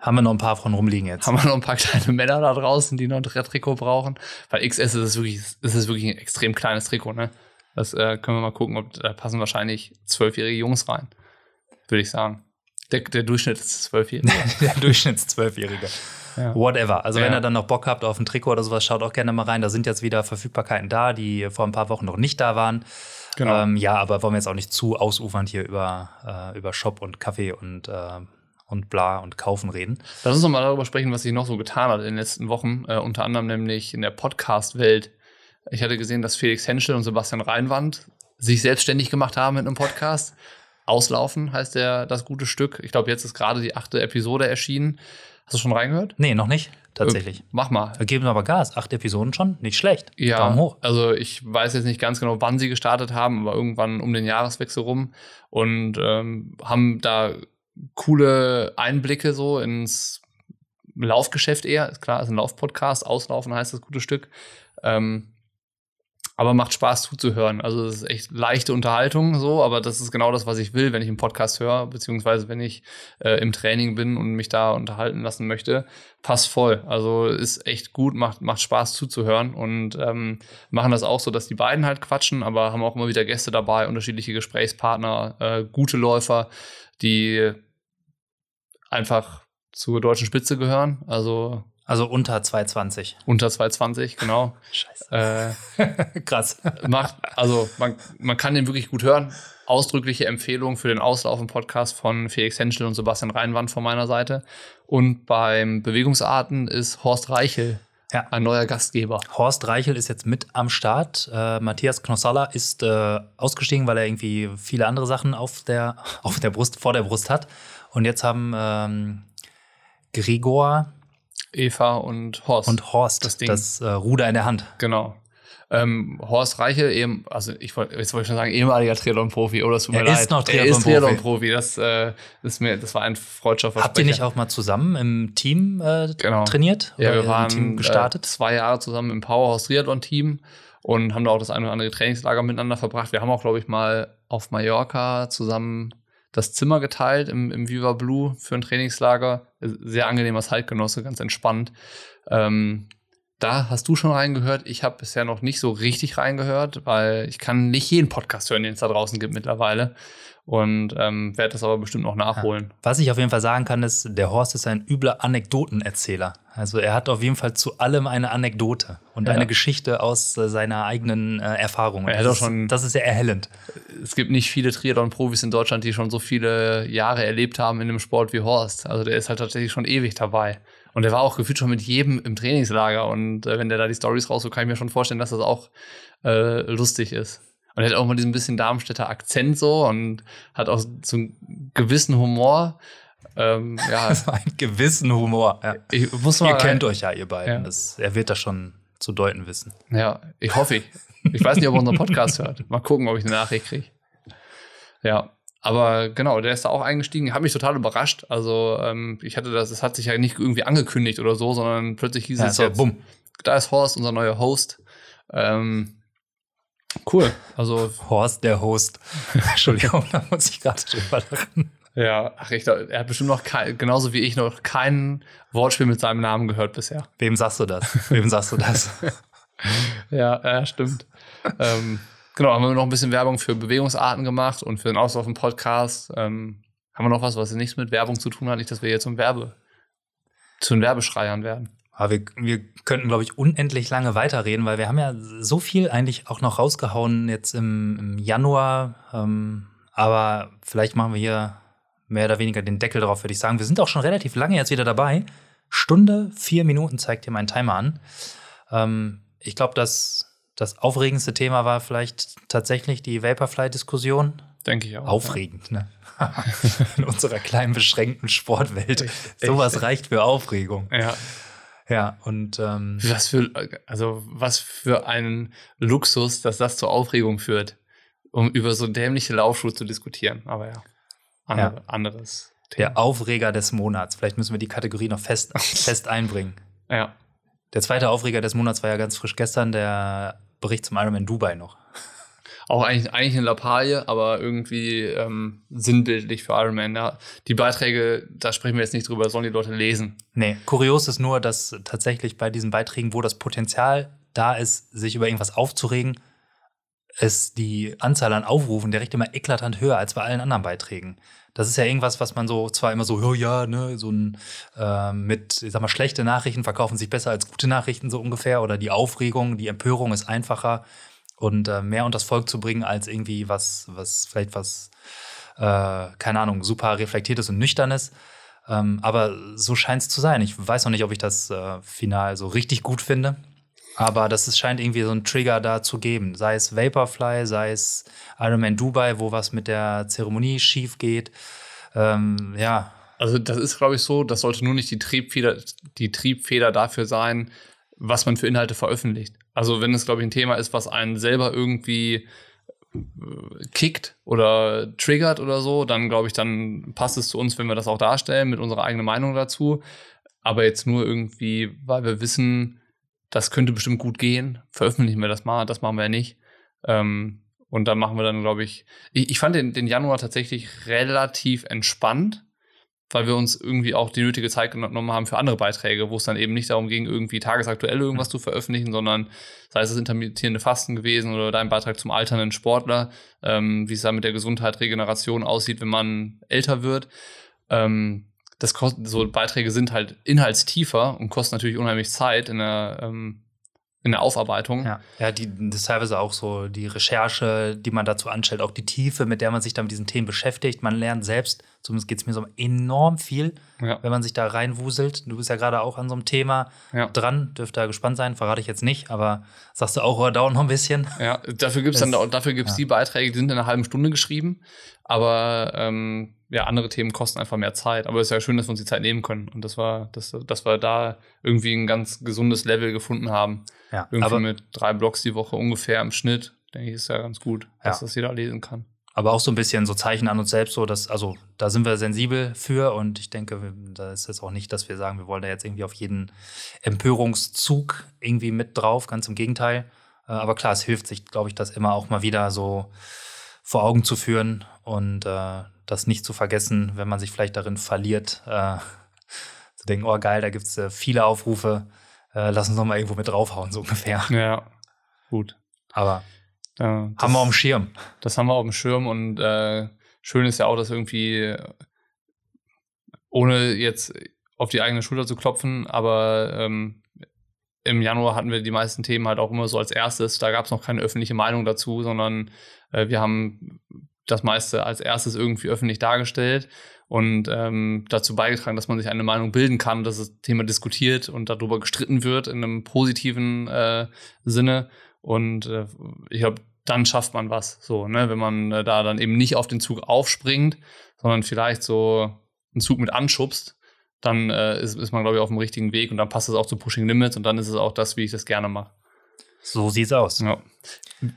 Haben wir noch ein paar von rumliegen jetzt. Haben wir noch ein paar kleine Männer da draußen, die noch ein Trikot brauchen? Weil XS ist es wirklich, ist es wirklich ein extrem kleines Trikot, ne? Das äh, können wir mal gucken, ob da passen wahrscheinlich zwölfjährige Jungs rein. Würde ich sagen. Der, der Durchschnitt ist zwölfjährige. der Durchschnitt ist zwölfjährige. Ja. Whatever. Also ja. wenn ihr dann noch Bock habt auf ein Trikot oder sowas, schaut auch gerne mal rein. Da sind jetzt wieder Verfügbarkeiten da, die vor ein paar Wochen noch nicht da waren. Genau. Ähm, ja, aber wollen wir jetzt auch nicht zu ausufernd hier über, äh, über Shop und Kaffee und äh, und bla und kaufen reden. Lass uns noch mal darüber sprechen, was sich noch so getan hat in den letzten Wochen, äh, unter anderem nämlich in der Podcast-Welt. Ich hatte gesehen, dass Felix Henschel und Sebastian Reinwand sich selbstständig gemacht haben mit einem Podcast. Auslaufen heißt der das gute Stück. Ich glaube, jetzt ist gerade die achte Episode erschienen. Hast du schon reingehört? Nee, noch nicht. Tatsächlich. Äh, mach mal. Wir geben aber Gas. Acht Episoden schon. Nicht schlecht. Ja. Daumen hoch. Also ich weiß jetzt nicht ganz genau, wann sie gestartet haben, aber irgendwann um den Jahreswechsel rum und ähm, haben da coole Einblicke so ins Laufgeschäft eher. Ist klar, ist ein Laufpodcast. Auslaufen heißt das gute Stück. Ähm, aber macht Spaß zuzuhören. Also es ist echt leichte Unterhaltung so, aber das ist genau das, was ich will, wenn ich einen Podcast höre, beziehungsweise wenn ich äh, im Training bin und mich da unterhalten lassen möchte. Passt voll. Also ist echt gut, macht, macht Spaß zuzuhören und ähm, machen das auch so, dass die beiden halt quatschen, aber haben auch immer wieder Gäste dabei, unterschiedliche Gesprächspartner, äh, gute Läufer, die einfach zur deutschen Spitze gehören. Also also unter 220. Unter 220, genau. Scheiße. Äh, Krass. Macht, also man, man kann den wirklich gut hören. Ausdrückliche Empfehlung für den Auslaufen-Podcast von Felix Henschel und Sebastian Reinwand von meiner Seite. Und beim Bewegungsarten ist Horst Reichel ja. ein neuer Gastgeber. Horst Reichel ist jetzt mit am Start. Äh, Matthias Knossalla ist äh, ausgestiegen, weil er irgendwie viele andere Sachen auf der, auf der Brust, vor der Brust hat. Und jetzt haben ähm, Gregor, Eva und Horst. Und Horst, das, Ding. das äh, Ruder in der Hand. Genau. Ähm, Horst Reiche, eben, also ich wollte, jetzt wollte ich schon sagen, ehemaliger Triathlon-Profi, oder oh, tut mir er leid. ist noch er ist Triathlon-Profi. Triathlon-Profi. Das, äh, ist mir, das war ein Freundschaftsversprechen. Habt ihr nicht auch mal zusammen im Team äh, Genau. trainiert? Ja, Oder wir waren im Team gestartet? Äh, zwei Jahre zusammen im Powerhouse Triathlon Team und haben da auch das eine oder andere Trainingslager miteinander verbracht. Wir haben auch, glaube ich, mal auf Mallorca zusammen das Zimmer geteilt im, im Viva Blue für ein Trainingslager. Sehr angenehmer Zeitgenosse, ganz entspannt. Ähm, da hast du schon reingehört. Ich habe bisher noch nicht so richtig reingehört, weil ich kann nicht jeden Podcast hören, den es da draußen gibt mittlerweile. Und ähm, werde das aber bestimmt noch nachholen. Was ich auf jeden Fall sagen kann, ist, der Horst ist ein übler Anekdotenerzähler. Also er hat auf jeden Fall zu allem eine Anekdote und Ja. eine Geschichte aus äh, seiner eigenen äh, Erfahrung. Er das, auch schon- ist, das ist sehr erhellend. es gibt nicht viele Triathlon-Profis in Deutschland, die schon so viele Jahre erlebt haben in dem Sport wie Horst. Also der ist halt tatsächlich schon ewig dabei. Und der war auch gefühlt schon mit jedem im Trainingslager. Und äh, wenn der da die Stories rausholt, kann ich mir schon vorstellen, dass das auch äh, lustig ist. Und er hat auch mal diesen bisschen Darmstädter Akzent so und hat auch so einen gewissen Humor. Ähm, ja, Einen gewissen Humor. Ja. ich muss mal Ihr kennt euch ja, ihr beiden. Ja. Das, er wird das schon zu deuten wissen. Ja, ich hoffe ich. Ich weiß nicht, ob er unseren Podcast hört. Mal gucken, ob ich eine Nachricht kriege. Ja, aber genau, der ist da auch eingestiegen. Hat mich total überrascht. Also ähm, ich hatte das, es hat sich ja nicht irgendwie angekündigt oder so, sondern plötzlich hieß Ja, es so, bumm. da ist Horst, unser neuer Host. Ähm, cool. Also Horst, der Host. Entschuldigung, da muss ich gerade drüber lachen. ja, ach, ich, glaub, er hat bestimmt noch kein, genauso wie ich noch kein Wortspiel mit seinem Namen gehört bisher. Wem sagst du das? Wem sagst du das? Ja, ja stimmt. ähm, genau, haben wir noch ein bisschen Werbung für Bewegungsarten gemacht und für den Austausch im Podcast. Ähm, haben wir noch was, was nichts mit Werbung zu tun hat? Nicht, dass wir jetzt zum Werbe, zu den Werbeschreiern werden. Aber wir, wir könnten, glaube ich, unendlich lange weiterreden, weil wir haben ja so viel eigentlich auch noch rausgehauen jetzt im, im Januar. Ähm, aber vielleicht machen wir hier mehr oder weniger den Deckel drauf, würde ich sagen. Wir sind auch schon relativ lange jetzt wieder dabei. Stunde, vier Minuten zeigt hier mein Timer an. Ähm, ich glaube, dass das aufregendste Thema war vielleicht tatsächlich die Vaporfly-Diskussion. Denke ich auch. Aufregend, ne? In unserer kleinen, beschränkten Sportwelt. Echt. Sowas reicht für Aufregung. Ja. Ja, und ähm, Was für, also, was für ein Luxus, dass das zur Aufregung führt, um über so dämliche Laufschuhe zu diskutieren. Aber ja, andere, Ja. anderes Thema. der Aufreger des Monats. Vielleicht müssen wir die Kategorie noch fest, fest einbringen. Ja. Der zweite Aufreger des Monats war ja ganz frisch gestern, der Bericht zum Ironman Dubai noch. Auch eigentlich, eigentlich eine Lappalie, aber irgendwie ähm, sinnbildlich für Iron Man. Ja. Die Beiträge, da sprechen wir jetzt nicht drüber, sollen die Leute lesen. Nee, kurios ist nur, dass tatsächlich bei diesen Beiträgen, wo das Potenzial da ist, sich über irgendwas aufzuregen, ist die Anzahl an Aufrufen direkt immer eklatant höher als bei allen anderen Beiträgen. Das ist ja irgendwas, was man so zwar immer so, oh ja, ne, so ein äh, mit, ich sag mal, schlechte Nachrichten verkaufen sich besser als gute Nachrichten so ungefähr oder die Aufregung, die Empörung ist einfacher und äh, mehr unters Volk zu bringen als irgendwie was, was vielleicht was, äh, keine Ahnung, super reflektiertes und nüchternes. Ähm, aber so scheint es zu sein. Ich weiß noch nicht, ob ich das äh, final so richtig gut finde. Aber das ist, scheint irgendwie so einen Trigger da zu geben. Sei es Vaporfly, sei es Ironman Dubai, wo was mit der Zeremonie schief geht. Ähm, ja, Also das ist, glaube ich, so, das sollte nur nicht die Triebfeder, die Triebfeder dafür sein, was man für Inhalte veröffentlicht. Also wenn es, glaube ich, ein Thema ist, was einen selber irgendwie äh, kickt oder triggert oder so, dann glaube ich, dann passt es zu uns, wenn wir das auch darstellen mit unserer eigenen Meinung dazu. Aber jetzt nur irgendwie, weil wir wissen, das könnte bestimmt gut gehen, veröffentlichen wir das mal, das machen wir ja nicht. Ähm, und dann machen wir dann, glaube ich, ich, ich fand den, den Januar tatsächlich relativ entspannt, weil wir uns irgendwie auch die nötige Zeit genommen haben für andere Beiträge, wo es dann eben nicht darum ging, irgendwie tagesaktuell irgendwas zu veröffentlichen, sondern sei es das intermittierende Fasten gewesen oder dein Beitrag zum alternden Sportler, ähm, wie es da mit der Gesundheit, Regeneration aussieht, wenn man älter wird. Ähm, das kostet, so Beiträge sind halt inhaltstiefer und kosten natürlich unheimlich Zeit in der, ähm, in der Aufarbeitung. ja. Ja, die, das ist teilweise auch so die Recherche, die man dazu anstellt, auch die Tiefe, mit der man sich dann mit diesen Themen beschäftigt. Man lernt selbst Zumindest geht es mir so enorm viel, Ja. wenn man sich da reinwuselt. Du bist ja gerade auch an so einem Thema Ja. dran, dürft da gespannt sein, verrate ich jetzt nicht, aber sagst du auch, oh, dauert noch ein bisschen. Ja, dafür gibt's dann Das- dafür gibt's ja. die Beiträge, die sind in einer halben Stunde geschrieben, aber ähm, ja, andere Themen kosten einfach mehr Zeit. Aber es ist ja schön, dass wir uns die Zeit nehmen können und das war, dass, dass wir da irgendwie ein ganz gesundes Level gefunden haben. Ja, Irgendwie aber, mit drei Blogs die Woche ungefähr im Schnitt, denke ich, ist ja ganz gut, dass das jeder lesen kann. Aber auch so ein bisschen so Zeichen an uns selbst, so dass, also da sind wir sensibel für und ich denke, da ist es auch nicht, dass wir sagen, wir wollen da jetzt irgendwie auf jeden Empörungszug irgendwie mit drauf, ganz im Gegenteil. Äh, Aber klar, es hilft sich, glaube ich, das immer auch mal wieder so vor Augen zu führen und äh, das nicht zu vergessen, wenn man sich vielleicht darin verliert, äh, zu denken, oh geil, da gibt es äh, viele Aufrufe, äh, lass uns noch mal irgendwo mit draufhauen, so ungefähr. Ja, gut. Aber Ja, das, haben wir auf dem Schirm. das haben wir auf dem Schirm und äh, schön ist ja auch, dass irgendwie, ohne jetzt auf die eigene Schulter zu klopfen, aber ähm, im Januar hatten wir die meisten Themen halt auch immer so als erstes. Da gab es noch keine öffentliche Meinung dazu, sondern äh, wir haben das meiste als erstes irgendwie öffentlich dargestellt und ähm, dazu beigetragen, dass man sich eine Meinung bilden kann, dass das Thema diskutiert und darüber gestritten wird in einem positiven äh, Sinne. Und äh, ich glaube, dann schafft man was. So, ne, wenn man äh, da dann eben nicht auf den Zug aufspringt, sondern vielleicht so einen Zug mit anschubst, dann äh, ist, ist man, glaube ich, auf dem richtigen Weg und dann passt es auch zu Pushing Limits und dann ist es auch das, wie ich das gerne mache. So sieht's aus. Ja.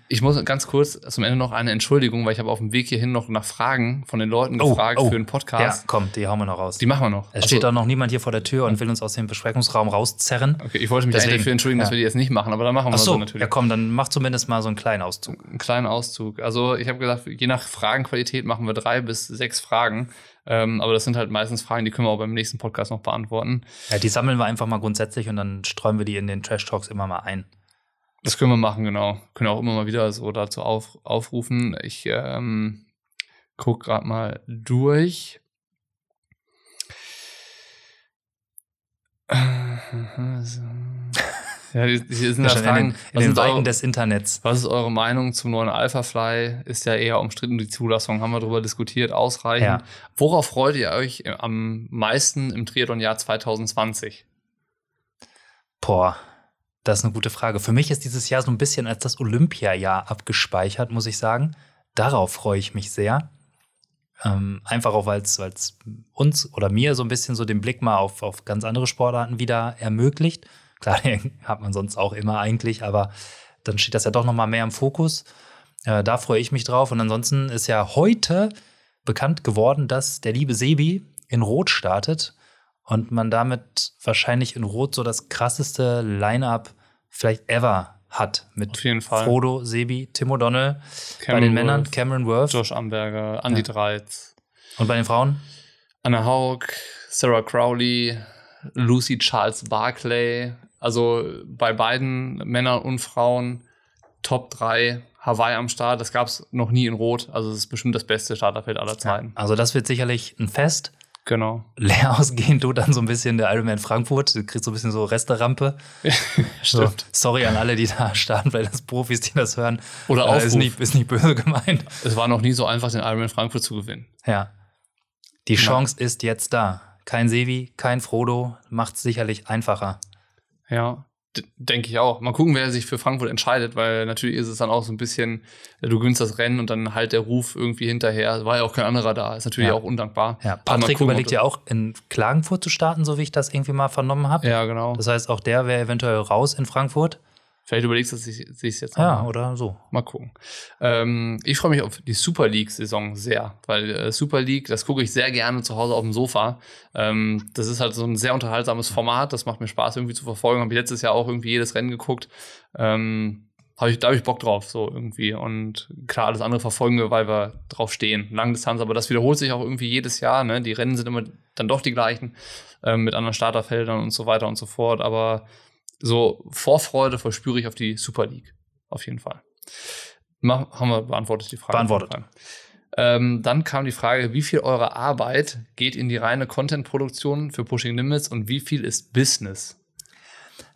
Ich muss ganz kurz zum Ende noch eine Entschuldigung, weil ich habe auf dem Weg hierhin noch nach Fragen von den Leuten Oh, gefragt oh. für einen Ja, Podcast. komm, die hauen wir noch raus. Die machen wir noch. Es Achso, steht auch noch niemand hier vor der Tür und will uns aus dem Besprechungsraum rauszerren. Okay, ich wollte mich Deswegen, eigentlich dafür entschuldigen, dass ja. wir die jetzt nicht machen, aber dann machen wir Ach so so, natürlich. ja komm, dann mach zumindest mal so einen kleinen Auszug. einen kleinen Auszug. Also ich habe gesagt, je nach Fragenqualität machen wir drei bis sechs Fragen. Ähm, aber das sind halt meistens Fragen, die können wir auch beim nächsten Podcast noch beantworten. Ja, die sammeln wir einfach mal grundsätzlich und dann streuen wir die in den Trash Talks immer mal ein. Das können wir machen, genau. Können auch immer mal wieder so dazu auf, aufrufen. Ich ähm, guck gerade mal durch. So. Ja, die, die sind Ja, da schon in Fragen. den, in was, den Weiten eure, des Internets. was ist eure Meinung zum neuen Alphafly? Ist ja eher umstritten, die Zulassung. Haben wir darüber diskutiert, ausreichend. Ja. Worauf freut ihr euch am meisten im Triathlon-Jahr 2020? Boah, das ist eine gute Frage. Für mich ist dieses Jahr so ein bisschen als das Olympia-Jahr abgespeichert, muss ich sagen. Darauf freue ich mich sehr. Ähm, einfach auch, weil es uns oder mir so ein bisschen so den Blick mal auf, auf ganz andere Sportarten wieder ermöglicht. Klar, den hat man sonst auch immer eigentlich, aber dann steht das ja doch noch mal mehr im Fokus. Äh, da freue ich mich drauf. Und ansonsten ist ja heute bekannt geworden, dass der liebe Sebi in Rot startet und man damit wahrscheinlich in Rot so das krasseste Line-up vielleicht ever hat. Mit Auf jeden Fall. Frodo, Sebi, Tim O'Donnell, bei den Männern Worth, Cameron Worth Josh Amberger, Andy Ja. Dreiz, und bei den Frauen Anna Haug, Sarah Crowley, Lucy Charles Barclay. Also bei beiden Männern und Frauen Top 3 Hawaii am Start. Das gab es noch nie in Rot. Also es ist bestimmt das beste Starterfeld aller Zeiten. Also das wird sicherlich ein Fest. Genau. Leer ausgehen tut dann so ein bisschen der Ironman Frankfurt. Du kriegst so ein bisschen so Resterampe. So, Stimmt. sorry an alle, die da starten, weil das Profis, die das hören. Oder äh, Aufruf. ist nicht, ist nicht böse gemeint. Es war noch nie so einfach, den Ironman Frankfurt zu gewinnen. Ja. Die Chance ist jetzt da. Kein Sevi, kein Frodo, macht es sicherlich einfacher. Ja, denke ich auch. Mal gucken, wer sich für Frankfurt entscheidet, weil natürlich ist es dann auch so ein bisschen, du gewinnst das Rennen und dann halt der Ruf irgendwie hinterher. War ja auch kein anderer da. Ist natürlich Ja. auch undankbar. Ja, Patrick gucken, überlegt ja auch in Klagenfurt zu starten, so wie ich das irgendwie mal vernommen habe. Ja, genau. Das heißt, auch der wäre eventuell raus in Frankfurt. Vielleicht überlegst du sich sich jetzt Ja, mal. oder so. Mal gucken. Ähm, ich freue mich auf die Super League-Saison sehr, weil äh, Super League, das gucke ich sehr gerne zu Hause auf dem Sofa. Ähm, das ist halt so ein sehr unterhaltsames Format, das macht mir Spaß irgendwie zu verfolgen. Habe ich letztes Jahr auch irgendwie jedes Rennen geguckt. Ähm, hab ich, da habe ich Bock drauf, so irgendwie. Und klar, alles andere verfolgen wir, weil wir drauf stehen. Langdistanz, aber das wiederholt sich auch irgendwie jedes Jahr. Ne? Die Rennen sind immer dann doch die gleichen, ähm, mit anderen Starterfeldern und so weiter und so fort. Aber so Vorfreude verspüre ich auf die Super League. Auf jeden Fall. Mach, haben wir beantwortet die Frage. Beantwortet. Ähm, dann kam die Frage, wie viel eurer Arbeit geht in die reine Content-Produktion für Pushing Limits und wie viel ist Business?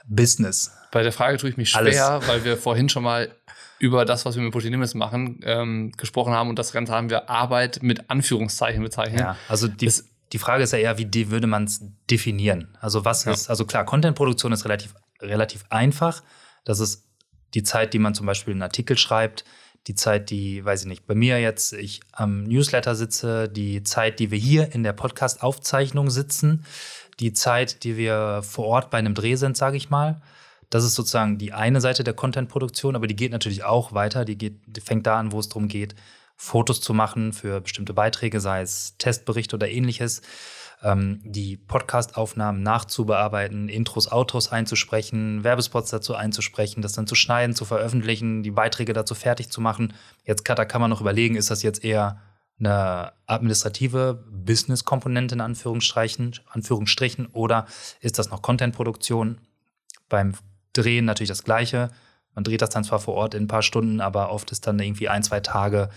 Business. Bei der Frage tue ich mich schwer, Alles. weil wir vorhin schon mal über das, was wir mit Pushing Limits machen, ähm, gesprochen haben und das Ganze haben wir Arbeit mit Anführungszeichen bezeichnet. Ja, also die, es, die Frage ist ja eher, wie würde man es definieren? Also was ja. ist, also klar, Contentproduktion ist relativ, relativ einfach. Das ist die Zeit, die man zum Beispiel einen Artikel schreibt, die Zeit, die, weiß ich nicht, bei mir jetzt, ich am Newsletter sitze, die Zeit, die wir hier in der Podcast-Aufzeichnung sitzen, die Zeit, die wir vor Ort bei einem Dreh sind, sage ich mal. Das ist sozusagen die eine Seite der Content-Produktion, aber die geht natürlich auch weiter. Die, geht, die fängt da an, wo es darum geht, Fotos zu machen für bestimmte Beiträge, sei es Testberichte oder ähnliches, ähm, die Podcast-Aufnahmen nachzubearbeiten, Intros, Outros einzusprechen, Werbespots dazu einzusprechen, das dann zu schneiden, zu veröffentlichen, die Beiträge dazu fertig zu machen. Jetzt da kann man noch überlegen, ist das jetzt eher eine administrative Business-Komponente in Anführungsstrichen, Anführungsstrichen oder ist das noch Content-Produktion? Beim Drehen natürlich das Gleiche. Man dreht das dann zwar vor Ort in ein paar Stunden, aber oft ist dann irgendwie ein, zwei Tage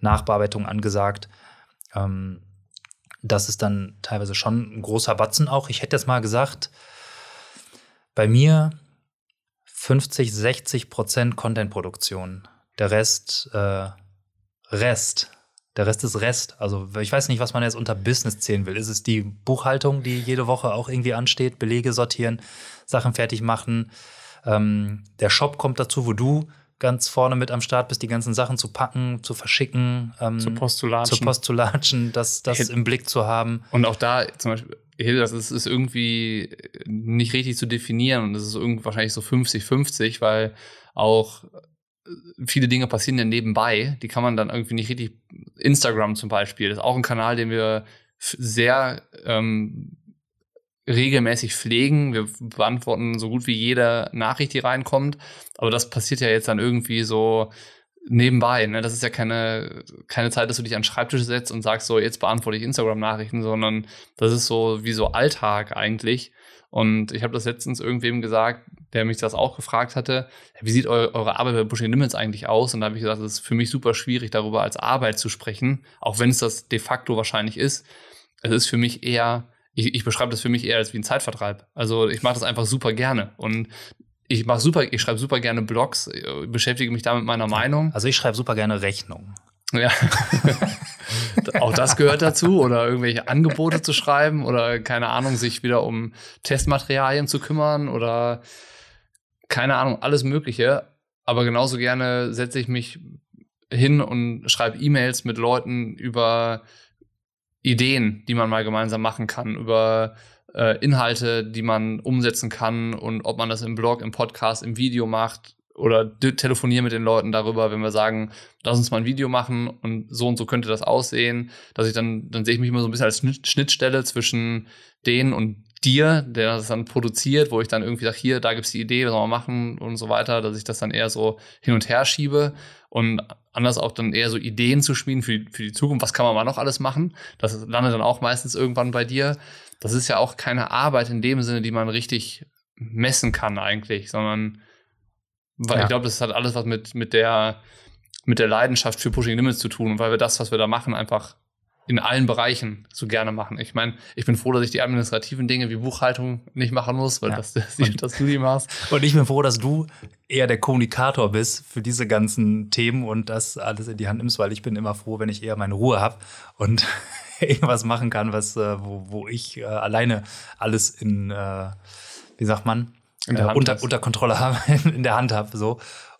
Nachbearbeitung angesagt. Ähm, das ist dann teilweise schon ein großer Batzen auch. Ich hätte jetzt mal gesagt, bei mir 50, 60 Prozent Content-Produktion. Der Rest, äh, Rest. Der Rest ist Rest. Also ich weiß nicht, was man jetzt unter Business zählen will. Ist es die Buchhaltung, die jede Woche auch irgendwie ansteht, Belege sortieren, Sachen fertig machen? Ähm, der Shop kommt dazu, wo du ganz vorne mit am Start bist, die ganzen Sachen zu packen, zu verschicken, ähm, zur Post zu latschen, zur Post zu latschen das, das im Blick zu haben. Und auch da zum Beispiel, das ist, ist irgendwie nicht richtig zu definieren und das ist irgendwie wahrscheinlich so 50-50, weil auch viele Dinge passieren ja nebenbei, die kann man dann irgendwie nicht richtig. Instagram zum Beispiel, das ist auch ein Kanal, den wir sehr ähm, regelmäßig pflegen. Wir beantworten so gut wie jede Nachricht, die reinkommt. Aber das passiert ja jetzt dann irgendwie so nebenbei. Ne? Das ist ja keine, keine Zeit, dass du dich an den Schreibtisch setzt und sagst, so, jetzt beantworte ich Instagram-Nachrichten, sondern das ist so wie so Alltag eigentlich. Und ich habe das letztens irgendwem gesagt, der mich das auch gefragt hatte, wie sieht eu eure Arbeit bei Pushing Limits eigentlich aus? Und da habe ich gesagt, es ist für mich super schwierig, darüber als Arbeit zu sprechen, auch wenn es das de facto wahrscheinlich ist. Es ist für mich eher ich, ich beschreibe das für mich eher als wie ein Zeitvertreib. Also ich mache das einfach super gerne. Und ich mache super, ich schreibe super gerne Blogs, äh, beschäftige mich da mit meiner Meinung. Also ich schreibe super gerne Rechnungen. Ja. auch das gehört dazu oder irgendwelche Angebote zu schreiben oder keine Ahnung, sich wieder um Testmaterialien zu kümmern oder keine Ahnung, alles Mögliche. Aber genauso gerne setze ich mich hin und schreibe E-Mails mit Leuten über Ideen, die man mal gemeinsam machen kann, über äh, Inhalte, die man umsetzen kann und ob man das im Blog, im Podcast, im Video macht oder telefonieren mit den Leuten darüber, wenn wir sagen, lass uns mal ein Video machen und so und so könnte das aussehen, dass ich dann, dann sehe ich mich immer so ein bisschen als Schnittstelle zwischen denen und dir, der das dann produziert, wo ich dann irgendwie sage, hier, da gibt's die Idee, was wir machen und so weiter, dass ich das dann eher so hin und her schiebe und anders auch dann eher so Ideen zu schmieden für die, für die Zukunft. Was kann man mal noch alles machen? Das landet dann auch meistens irgendwann bei dir. Das ist ja auch keine Arbeit in dem Sinne, die man richtig messen kann eigentlich, sondern weil ja. ich glaube, das hat alles was mit, mit der, mit der Leidenschaft für Pushing Limits zu tun, weil wir das, was wir da machen, einfach in allen Bereichen so gerne machen. Ich meine, ich bin froh, dass ich die administrativen Dinge wie Buchhaltung nicht machen muss, weil ja. das, das, dass du die machst. Und ich bin froh, dass du eher der Kommunikator bist für diese ganzen Themen und das alles in die Hand nimmst, weil ich bin immer froh, wenn ich eher meine Ruhe habe und irgendwas machen kann, was, äh, wo, wo ich äh, alleine alles in, äh, wie sagt man, äh, unter, unter Kontrolle habe, in der Hand habe. So.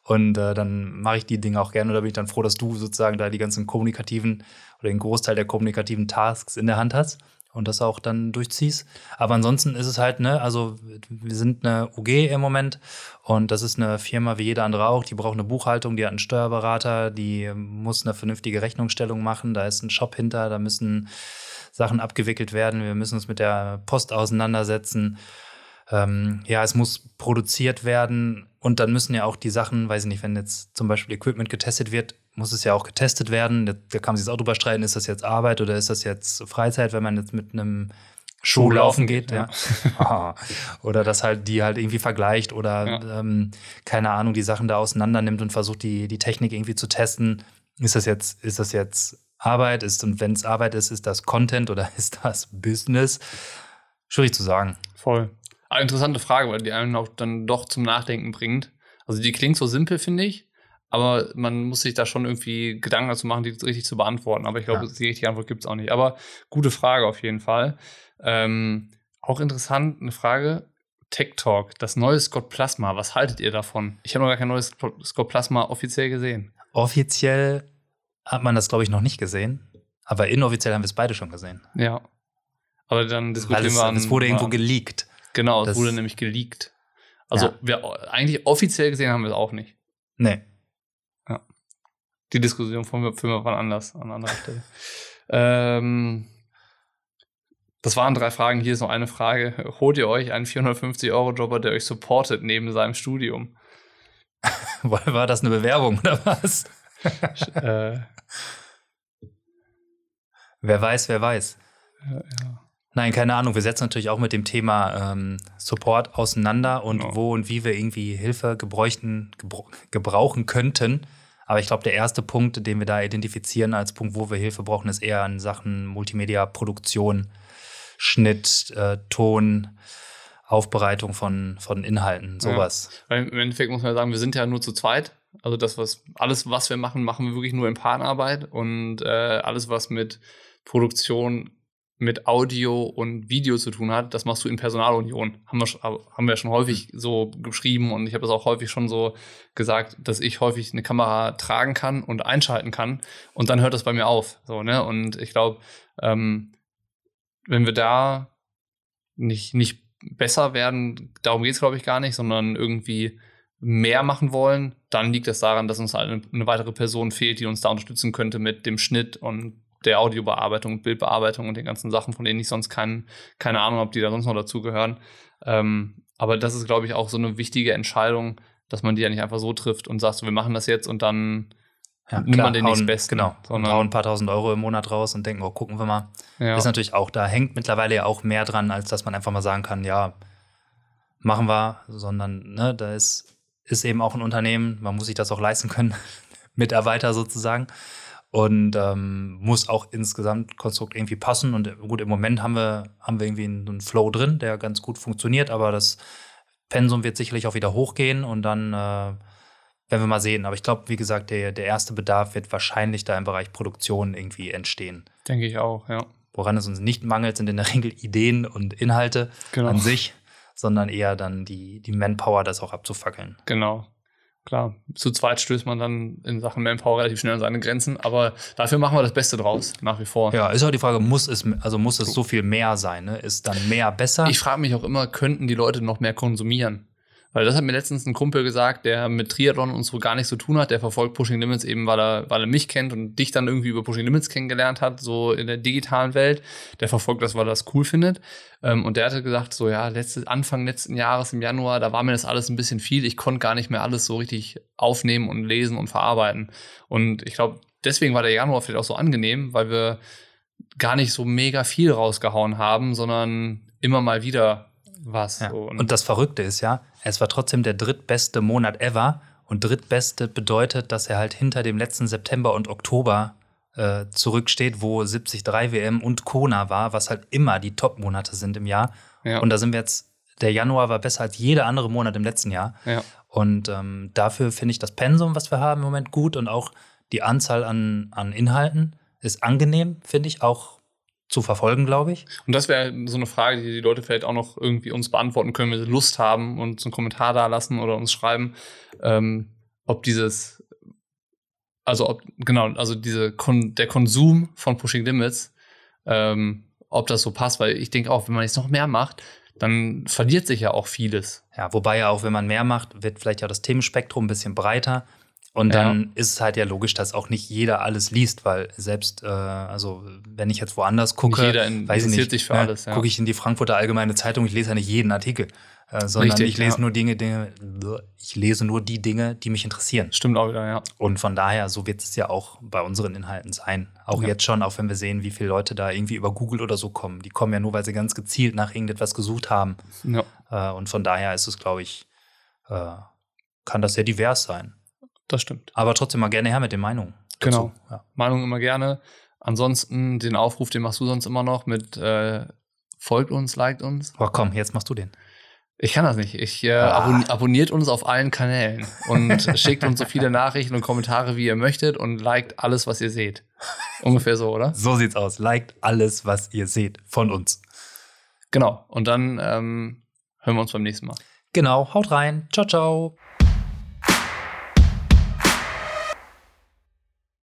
Und äh, dann mache ich die Dinge auch gerne. Und da bin ich dann froh, dass du sozusagen da die ganzen kommunikativen oder den Großteil der kommunikativen Tasks in der Hand hast und das auch dann durchziehst. Aber ansonsten ist es halt, ne, also wir sind eine UG im Moment und das ist eine Firma wie jede andere auch, die braucht eine Buchhaltung, die hat einen Steuerberater, die muss eine vernünftige Rechnungsstellung machen, da ist ein Shop hinter, da müssen Sachen abgewickelt werden, wir müssen uns mit der Post auseinandersetzen. Ähm, ja, es muss produziert werden und dann müssen ja auch die Sachen, weiß ich nicht, wenn jetzt zum Beispiel Equipment getestet wird, muss es ja auch getestet werden. Da, da kann man sich auch drüber streiten, ist das jetzt Arbeit oder ist das jetzt Freizeit, wenn man jetzt mit einem Schuh laufen geht, ja. ja. oder dass halt die halt irgendwie vergleicht oder ja. ähm, keine Ahnung, die Sachen da auseinander nimmt und versucht, die, die Technik irgendwie zu testen. Ist das jetzt, ist das jetzt Arbeit? Ist, und wenn es Arbeit ist, ist das Content oder ist das Business? Schwierig zu sagen. Voll. Eine interessante Frage, weil die einen auch dann doch zum Nachdenken bringt. Also die klingt so simpel, finde ich, aber man muss sich da schon irgendwie Gedanken dazu machen, die richtig zu beantworten. Aber ich glaube, Ja. die richtige Antwort gibt es auch nicht. Aber gute Frage auf jeden Fall. Ähm, auch interessant, eine Frage. Tech Talk, das neue Scott Plasma, was haltet ihr davon? Ich habe noch gar kein neues Scott Plasma offiziell gesehen. Offiziell hat man das, glaube ich, noch nicht gesehen. Aber inoffiziell haben wir es beide schon gesehen. Ja. Aber dann Weil diskutieren es, wir an- es wurde irgendwo an- geleakt. Genau, es Das- wurde nämlich geleakt. Also Ja. wir, eigentlich offiziell gesehen haben wir es auch nicht. Nee. Die Diskussion führen wir, führen wir anders, an anderer Stelle. ähm, das waren drei Fragen. Hier ist noch eine Frage. Holt ihr euch einen 450-Euro-Jobber, der euch supportet neben seinem Studium? War das eine Bewerbung oder was? äh, Wer weiß, wer weiß. ja. Nein, keine Ahnung. Wir setzen natürlich auch mit dem Thema ähm, Support auseinander und Genau. wo und wie wir irgendwie Hilfe gebräuchten, gebrauchen könnten. Aber ich glaube, der erste Punkt, den wir da identifizieren als Punkt, wo wir Hilfe brauchen, ist eher in Sachen Multimedia, Produktion, Schnitt, äh, Ton, Aufbereitung von, von Inhalten, sowas. Weil im Endeffekt muss man ja sagen, wir sind ja nur zu zweit. Also das, was alles, was wir machen, machen wir wirklich nur in Partnerarbeit und äh, alles, was mit Produktion, mit Audio und Video zu tun hat, das machst du in Personalunion. Haben wir, sch- haben wir schon häufig so geschrieben und ich habe das auch häufig schon so gesagt, dass ich häufig eine Kamera tragen kann und einschalten kann und dann hört das bei mir auf. So, ne? Und ich glaube, ähm, wenn wir da nicht, nicht besser werden, darum geht es, glaube ich, gar nicht, sondern irgendwie mehr machen wollen, dann liegt das daran, dass uns halt eine, eine weitere Person fehlt, die uns da unterstützen könnte mit dem Schnitt und der Audiobearbeitung, Bildbearbeitung und den ganzen Sachen, von denen ich sonst kein, keine Ahnung, ob die da sonst noch dazugehören. Ähm, aber das ist, glaube ich, auch so eine wichtige Entscheidung, dass man die ja nicht einfach so trifft und sagt, so, wir machen das jetzt und dann Ja, nimmt man den hauen, nächstbesten. Genau. Und Sondern- hauen ein paar tausend Euro im Monat raus und denken, oh, gucken wir mal. ja, Ist natürlich auch, da hängt mittlerweile ja auch mehr dran, als dass man einfach mal sagen kann, ja, machen wir, sondern ne, da ist, ist eben auch ein Unternehmen, man muss sich das auch leisten können, Mitarbeiter sozusagen. Und ähm, muss auch ins Gesamtkonstrukt irgendwie passen. Und gut, im Moment haben wir, haben wir irgendwie einen, einen Flow drin, der ganz gut funktioniert, aber das Pensum wird sicherlich auch wieder hochgehen und dann äh, werden wir mal sehen. Aber ich glaube, wie gesagt, der, der erste Bedarf wird wahrscheinlich da im Bereich Produktion irgendwie entstehen. denke ich auch, ja. Woran es uns nicht mangelt, sind in der Regel Ideen und Inhalte Genau. an sich, sondern eher dann die, die Manpower, das auch abzufackeln. Genau. Klar, zu zweit stößt man dann in Sachen Manpower relativ schnell an seine Grenzen, aber dafür machen wir das Beste draus, nach wie vor. Ja, ist auch die Frage, muss es, also muss es so viel mehr sein? Ne? Ist dann mehr besser? Ich frage mich auch immer, könnten die Leute noch mehr konsumieren? Weil das hat mir letztens ein Kumpel gesagt, der mit Triathlon und so gar nichts zu tun hat. Der verfolgt Pushing Limits eben, weil er, weil er mich kennt und dich dann irgendwie über Pushing Limits kennengelernt hat, so in der digitalen Welt. Der verfolgt das, weil er das cool findet. Ähm, und der hatte gesagt, so ja, letzte, Anfang letzten Jahres im Januar, da war mir das alles ein bisschen viel. Ich konnte gar nicht mehr alles so richtig aufnehmen und lesen und verarbeiten. Und ich glaube, deswegen war der Januar vielleicht auch so angenehm, weil wir gar nicht so mega viel rausgehauen haben, sondern immer mal wieder was. ja. So. Und das Verrückte ist ja, es war trotzdem der drittbeste Monat ever. Und drittbeste bedeutet, dass er halt hinter dem letzten September und Oktober äh, zurücksteht, wo 73 WM und Kona war, was halt immer die Top-Monate sind im Jahr. ja. Und da sind wir jetzt, der Januar war besser als jeder andere Monat im letzten Jahr. ja. Und ähm, dafür finde ich das Pensum, was wir haben im Moment, gut und auch die Anzahl an, an Inhalten ist angenehm, finde ich, auch zu verfolgen, glaube ich. Und das wäre so eine Frage, die die Leute vielleicht auch noch irgendwie uns beantworten können, wenn sie Lust haben und so einen Kommentar da lassen oder uns schreiben, ähm, ob dieses, also ob, genau, also diese Kon der Konsum von Pushing Limits, ähm, ob das so passt, weil ich denke auch, wenn man jetzt noch mehr macht, dann verliert sich ja auch vieles. Ja, wobei ja auch, wenn man mehr macht, wird vielleicht ja das Themenspektrum ein bisschen breiter. Und dann ist es halt ja logisch, dass auch nicht jeder alles liest, weil selbst, äh, also wenn ich jetzt woanders gucke, Nicht jeder in- weiß ich interessiert nicht, sich für ne, alles, ja. gucke ich in die Frankfurter Allgemeine Zeitung, ich lese ja nicht jeden Artikel, äh, sondern Richtig, ich lese ja. nur Dinge, Dinge, ich lese nur die Dinge, die mich interessieren. Stimmt auch wieder, ja. Und von daher, so wird es ja auch bei unseren Inhalten sein. Auch Ja. jetzt schon, auch wenn wir sehen, wie viele Leute da irgendwie über Google oder so kommen. Die kommen ja nur, weil sie ganz gezielt nach irgendetwas gesucht haben. ja. Äh, und von daher ist es, glaube ich, äh, kann das sehr divers sein. Das stimmt. Aber trotzdem mal gerne her mit den Meinungen. Genau. Ja. Meinung immer gerne. Ansonsten den Aufruf, den machst du sonst immer noch mit äh, folgt uns, liked uns. Aber komm, jetzt machst du den. Ich kann das nicht. Ich äh, ah. abon abonniert uns auf allen Kanälen und schickt uns so viele Nachrichten und Kommentare, wie ihr möchtet und liked alles, was ihr seht. Ungefähr so, oder? So sieht's aus. Liked alles, was ihr seht von uns. Genau. Und dann ähm, hören wir uns beim nächsten Mal. Genau. Haut rein. Ciao, ciao.